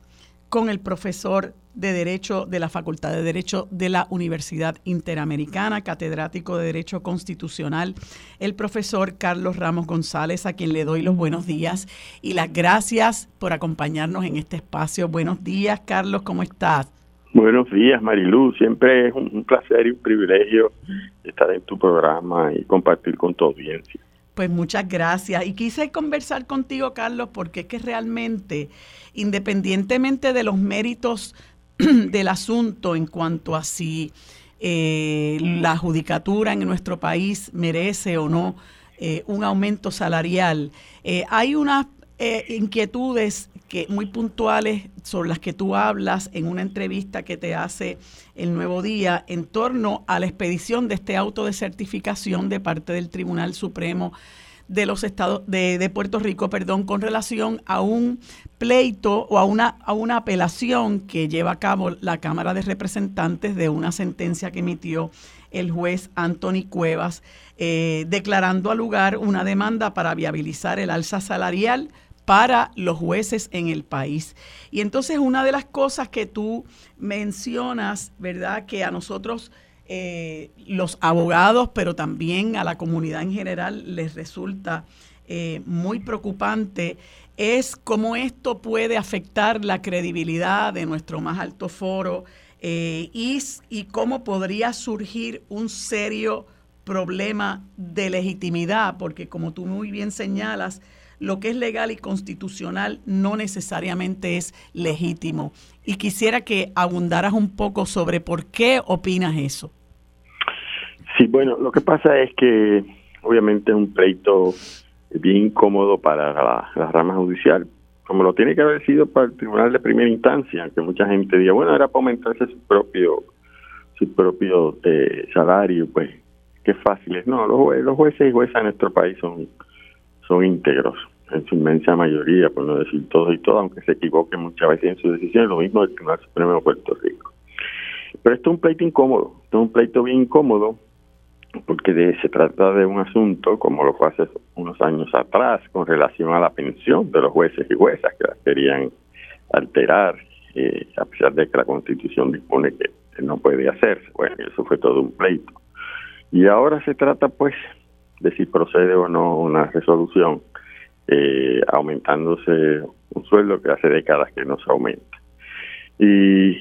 con el profesor de Derecho de la Facultad de Derecho de la Universidad Interamericana, catedrático de Derecho Constitucional, el profesor Carlos Ramos González, a quien le doy los buenos días y las gracias por acompañarnos en este espacio. Buenos días, Carlos, ¿cómo estás? Buenos días, Marilú. Siempre es un placer y un privilegio estar en tu programa y compartir con tu audiencia. Pues muchas gracias. Y quise conversar contigo, Carlos, porque es que realmente, independientemente de los méritos del asunto en cuanto a si eh, la judicatura en nuestro país merece o no eh, un aumento salarial, eh, hay unas inquietudes que muy puntuales sobre las que tú hablas en una entrevista que te hace el Nuevo Día en torno a la expedición de este auto de certificación de parte del Tribunal Supremo de los estados de, de, Puerto Rico, perdón, con relación a un pleito o a una, a una apelación que lleva a cabo la Cámara de Representantes de una sentencia que emitió el juez Anthony Cuevas, eh, declarando al lugar una demanda para viabilizar el alza salarial para los jueces en el país. Y entonces una de las cosas que tú mencionas, ¿verdad? Que a nosotros eh, los abogados, pero también a la comunidad en general les resulta eh, muy preocupante es cómo esto puede afectar la credibilidad de nuestro más alto foro eh, y, y cómo podría surgir un serio problema de legitimidad, porque como tú muy bien señalas, lo que es legal y constitucional no necesariamente es legítimo. Y quisiera que abundaras un poco sobre por qué opinas eso. Sí, bueno, lo que pasa es que obviamente es un pleito bien incómodo para la, rama judicial, como lo tiene que haber sido para el tribunal de primera instancia, que mucha gente diga, bueno, era para aumentarse su propio su propio eh, salario, pues qué fácil es. No, los, los jueces y juezas en nuestro país son, son íntegros, en su inmensa mayoría, por no decir todo y todo, aunque se equivoquen muchas veces en sus decisiones, lo mismo del Tribunal Supremo de Puerto Rico. Pero esto es un pleito incómodo, esto es un pleito bien incómodo, porque se trata de un asunto, como lo fue hace unos años atrás, con relación a la pensión de los jueces y juezas que las querían alterar, eh, a pesar de que la Constitución dispone que no puede hacerse. Bueno, eso fue todo un pleito. Y ahora se trata, pues, de si procede o no una resolución eh, aumentándose un sueldo que hace décadas que no se aumenta. Y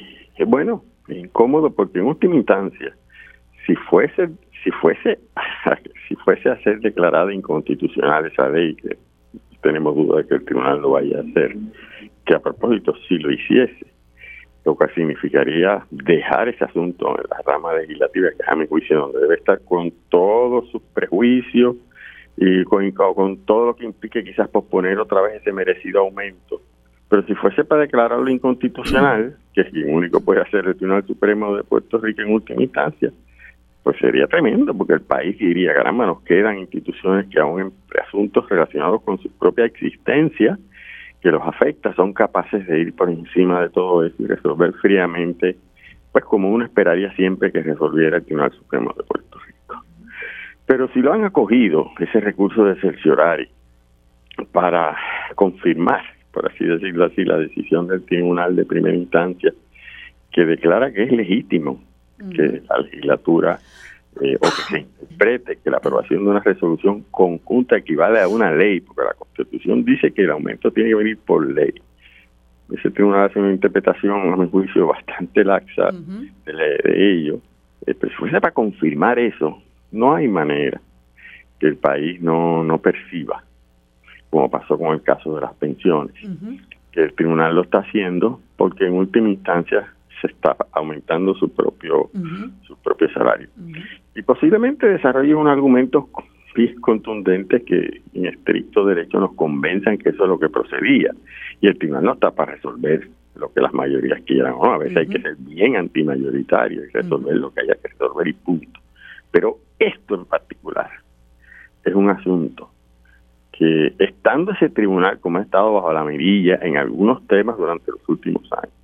bueno, incómodo porque en última instancia, si fuese si fuese si fuese a ser declarada inconstitucional esa ley que tenemos duda de que el tribunal lo vaya a hacer que a propósito si lo hiciese lo que significaría dejar ese asunto en la rama legislativa que a mi juicio donde debe estar con todos sus prejuicios y con, todo lo que implique quizás posponer otra vez ese merecido aumento pero si fuese para declararlo inconstitucional, que es quien único puede hacer el Tribunal Supremo de Puerto Rico en última instancia, pues sería tremendo, porque el país diría, caramba, nos quedan instituciones que aún en asuntos relacionados con su propia existencia, que los afecta, son capaces de ir por encima de todo eso y resolver fríamente, pues como uno esperaría siempre que resolviera el Tribunal Supremo de Puerto Rico. Pero si lo han acogido, ese recurso de cerciorari, para confirmar, por así decirlo así, la decisión del Tribunal de Primera Instancia, que declara que es legítimo que la legislatura eh, o que se interprete que la aprobación de una resolución conjunta equivale a una ley, porque la Constitución dice que el aumento tiene que venir por ley. Ese tribunal hace una interpretación, a mi juicio, bastante laxa de, ello. Eh, pero si fuese para confirmar eso, no hay manera que el país no, no perciba, como pasó con el caso de las pensiones, que el tribunal lo está haciendo porque en última instancia se está aumentando su propio su propio salario. Y posiblemente desarrolle un argumento contundente que en estricto derecho nos convenzan que eso es lo que procedía. Y el tribunal no está para resolver lo que las mayorías quieran o a veces hay que ser bien antimayoritario y resolver lo que haya que resolver y punto pero esto en particular es un asunto que estando ese tribunal como ha estado bajo la mirilla en algunos temas durante los últimos años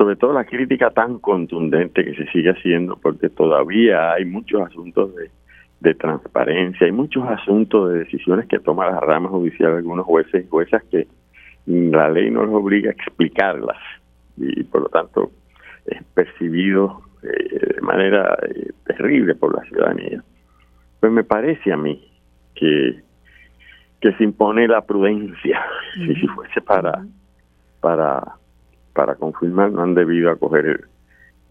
sobre todo la crítica tan contundente que se sigue haciendo, porque todavía hay muchos asuntos de, transparencia, hay muchos asuntos de decisiones que toma la rama judicial algunos jueces y juezas que la ley no los obliga a explicarlas y por lo tanto es percibido eh, de manera eh, terrible por la ciudadanía. Pues me parece a mí que que se impone la prudencia, si fuese para, para para confirmar no han debido acoger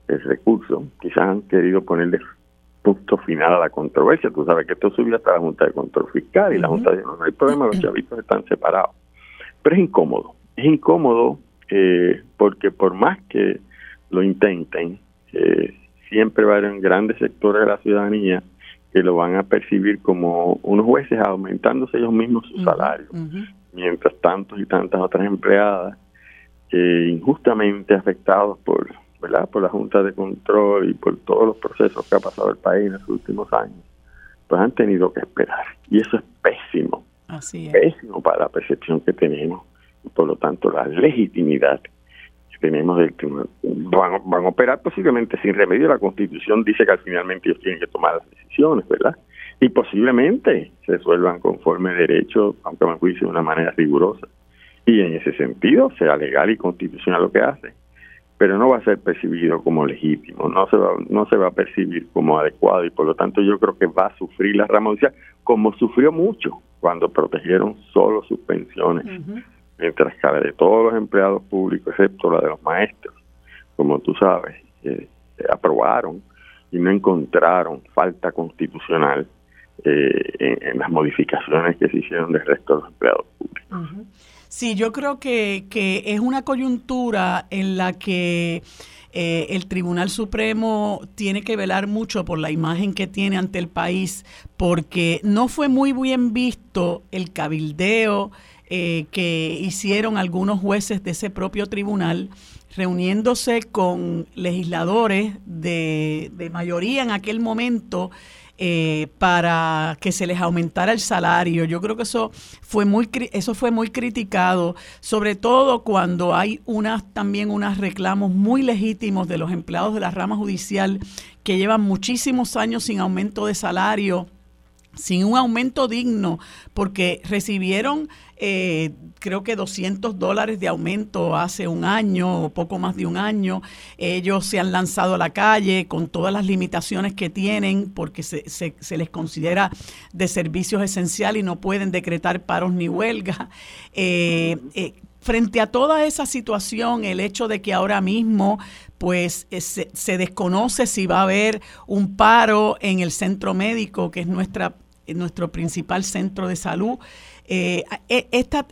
el, recurso. Quizás han querido ponerle punto final a la controversia. Tú sabes que esto subió hasta la Junta de Control Fiscal y la Junta dijo, no, hay problema, los chavitos están separados. Pero es incómodo. Es incómodo eh, porque por más que lo intenten, eh, siempre va a haber grandes sectores de la ciudadanía que lo van a percibir como unos jueces aumentándose ellos mismos su salario mientras tantos y tantas otras empleadas injustamente afectados por, ¿verdad? por la Junta de Control y por todos los procesos que ha pasado el país en los últimos años, pues han tenido que esperar. Y eso es pésimo. Así Pésimo para la percepción que tenemos y por lo tanto la legitimidad que tenemos del tribunal. Van, van a operar posiblemente sin remedio. La Constitución dice que al finalmente ellos tienen que tomar las decisiones, ¿verdad? Y posiblemente se resuelvan conforme derecho, aunque me juicio de una manera rigurosa y en ese sentido sea legal y constitucional lo que hace, pero no va a ser percibido como legítimo, no se va, no se va a percibir como adecuado y por lo tanto yo creo que va a sufrir la rama como sufrió mucho cuando protegieron solo sus pensiones, mientras que la de todos los empleados públicos, excepto la de los maestros, como tú sabes, eh, aprobaron y no encontraron falta constitucional eh, en, las modificaciones que se hicieron del resto de los empleados públicos. Sí, yo creo que, que es una coyuntura en la que eh, el Tribunal Supremo tiene que velar mucho por la imagen que tiene ante el país, porque no fue muy bien visto el cabildeo eh, que hicieron algunos jueces de ese propio tribunal reuniéndose con legisladores de, de mayoría en aquel momento eh, para que se les aumentara el salario. Yo creo que eso fue muy eso fue muy criticado, sobre todo cuando hay unas también unos reclamos muy legítimos de los empleados de la rama judicial que llevan muchísimos años sin aumento de salario sin un aumento digno, porque recibieron eh, creo que 200 dólares de aumento hace un año o poco más de un año. Ellos se han lanzado a la calle con todas las limitaciones que tienen porque se, les considera de servicios esenciales y no pueden decretar paros ni huelga. Eh, eh, frente a toda esa situación, el hecho de que ahora mismo pues se, se, desconoce si va a haber un paro en el centro médico, que es nuestra, nuestro principal centro de salud. Eh, e,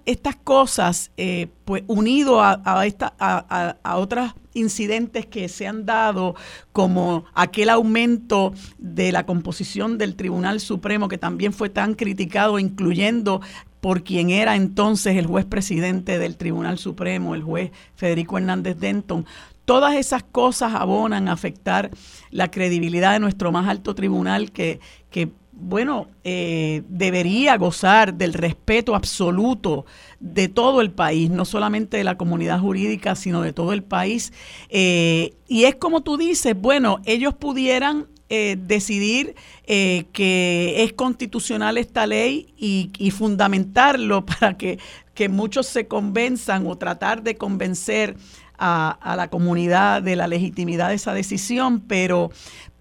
estas cosas, eh, pues unido a, a, a, otros incidentes que se han dado, como aquel aumento de la composición del Tribunal Supremo, que también fue tan criticado, incluyendo por quien era entonces el juez presidente del Tribunal Supremo, el juez Federico Hernández Denton. Todas esas cosas abonan a afectar la credibilidad de nuestro más alto tribunal que, que bueno, eh, debería gozar del respeto absoluto de todo el país, no solamente de la comunidad jurídica, sino de todo el país. Eh, y es como tú dices, bueno, ellos pudieran eh, decidir que es constitucional esta ley y, y fundamentarlo para que, que, muchos se convenzan o tratar de convencer a, a, la comunidad de la legitimidad de esa decisión, pero,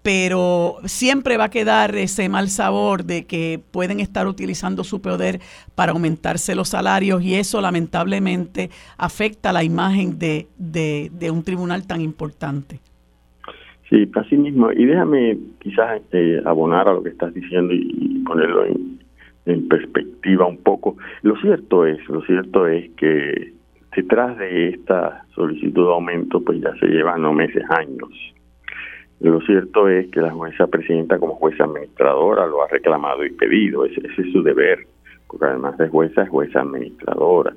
pero siempre va a quedar ese mal sabor de que pueden estar utilizando su poder para aumentarse los salarios y eso lamentablemente afecta la imagen de, de, un tribunal tan importante. Sí, así mismo. Y déjame quizás eh, abonar a lo que estás diciendo y, ponerlo en, perspectiva un poco. Lo cierto es, lo cierto es que detrás de esta solicitud de aumento, pues ya se llevan no meses, años lo cierto es que la jueza presidenta como jueza administradora lo ha reclamado y pedido, ese, es su deber, porque además de jueza es jueza administradora.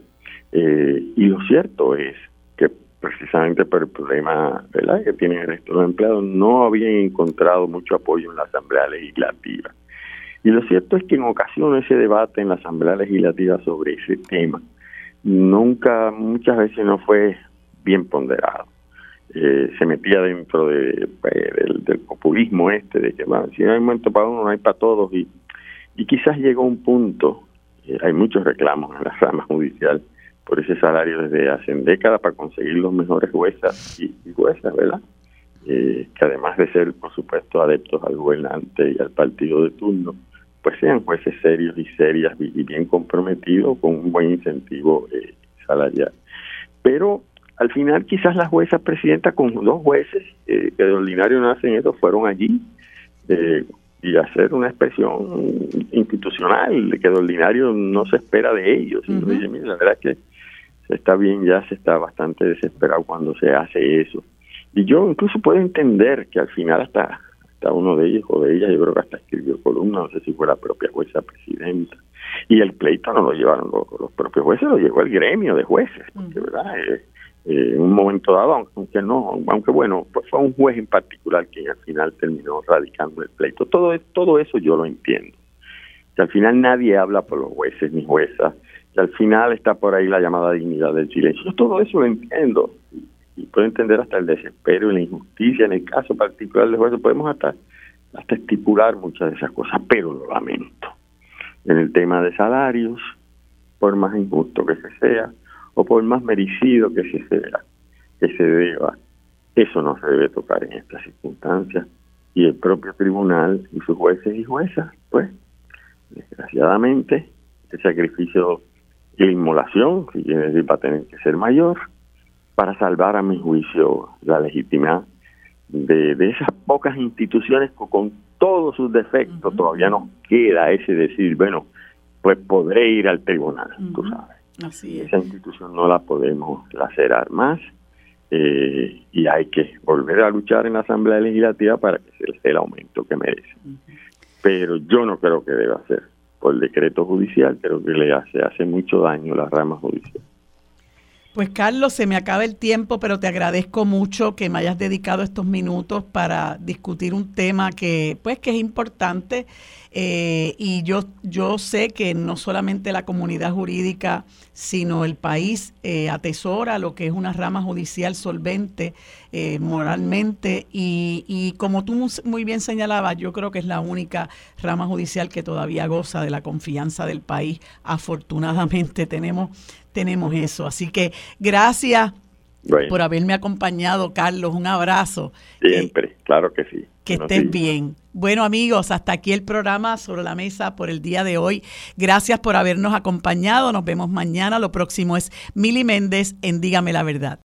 Eh, y lo cierto es que precisamente por el problema que tienen el resto de los empleados no habían encontrado mucho apoyo en la Asamblea Legislativa. Y lo cierto es que en ocasiones ese debate en la Asamblea Legislativa sobre ese tema nunca, muchas veces no fue bien ponderado. Eh, se metía dentro de, eh, del, populismo este, de que si no hay momento para uno, no hay para todos, y, y quizás llegó un punto, eh, hay muchos reclamos en la rama judicial por ese salario desde hace décadas para conseguir los mejores juezas y, juezas, ¿verdad? que además de ser, por supuesto, adeptos al gobernante y al partido de turno, pues sean jueces serios y serias y bien comprometidos con un buen incentivo salarial. Pero al final quizás la jueza presidenta con dos jueces eh, que de ordinario no hacen eso fueron allí eh, y hacer una expresión institucional que de ordinario no se espera de ellos. y la verdad es que se está bien ya, se está bastante desesperado cuando se hace eso. Y yo incluso puedo entender que al final hasta, hasta uno de ellos o de ellas, yo creo que hasta escribió columna, no sé si fue la propia jueza presidenta, Y el pleito no lo llevaron los, propios jueces, lo llevó el gremio de jueces, porque, ¿verdad? Eh, eh, en un momento dado, aunque no, aunque bueno, pues fue un juez en particular quien al final terminó radicando el pleito. Todo, todo eso yo lo entiendo. Que al final nadie habla por los jueces ni juezas, que al final está por ahí la llamada dignidad del silencio. todo eso lo entiendo y puedo entender hasta el desespero y la injusticia en el caso particular de jueces. Podemos hasta, hasta estipular muchas de esas cosas, pero lo lamento. En el tema de salarios, por más injusto que se sea, o por más merecido que se sea, que se deba, eso no se debe tocar en estas circunstancias. Y el propio tribunal y sus jueces y juezas, pues, desgraciadamente, el sacrificio y la inmolación, si quiere decir, va a tener que ser mayor, para salvar a mi juicio la legitimidad de, de esas pocas instituciones que con todos sus defectos todavía nos queda ese decir, bueno, pues podré ir al tribunal, tú sabes. Esa institución no la podemos lacerar más eh, y hay que volver a luchar en la Asamblea Legislativa para que se dé el aumento que merece. Pero yo no creo que deba ser por decreto judicial, creo que le hace, hace mucho daño la rama judicial. Pues Carlos, se me acaba el tiempo, pero te agradezco mucho que me hayas dedicado estos minutos para discutir un tema que, pues, que es importante eh, y yo, yo sé que no solamente la comunidad jurídica, sino el país eh, atesora lo que es una rama judicial solvente eh, moralmente y, y, como tú muy bien señalabas, yo creo que es la única rama judicial que todavía goza de la confianza del país. Afortunadamente tenemos, tenemos eso. Así que gracias por haberme acompañado, Carlos. Un abrazo. Siempre, claro que sí. Que estés bien. Bueno amigos, hasta aquí el programa sobre la mesa por el día de hoy. Gracias por habernos acompañado. Nos vemos mañana. Lo próximo es Mili Méndez en Dígame la Verdad.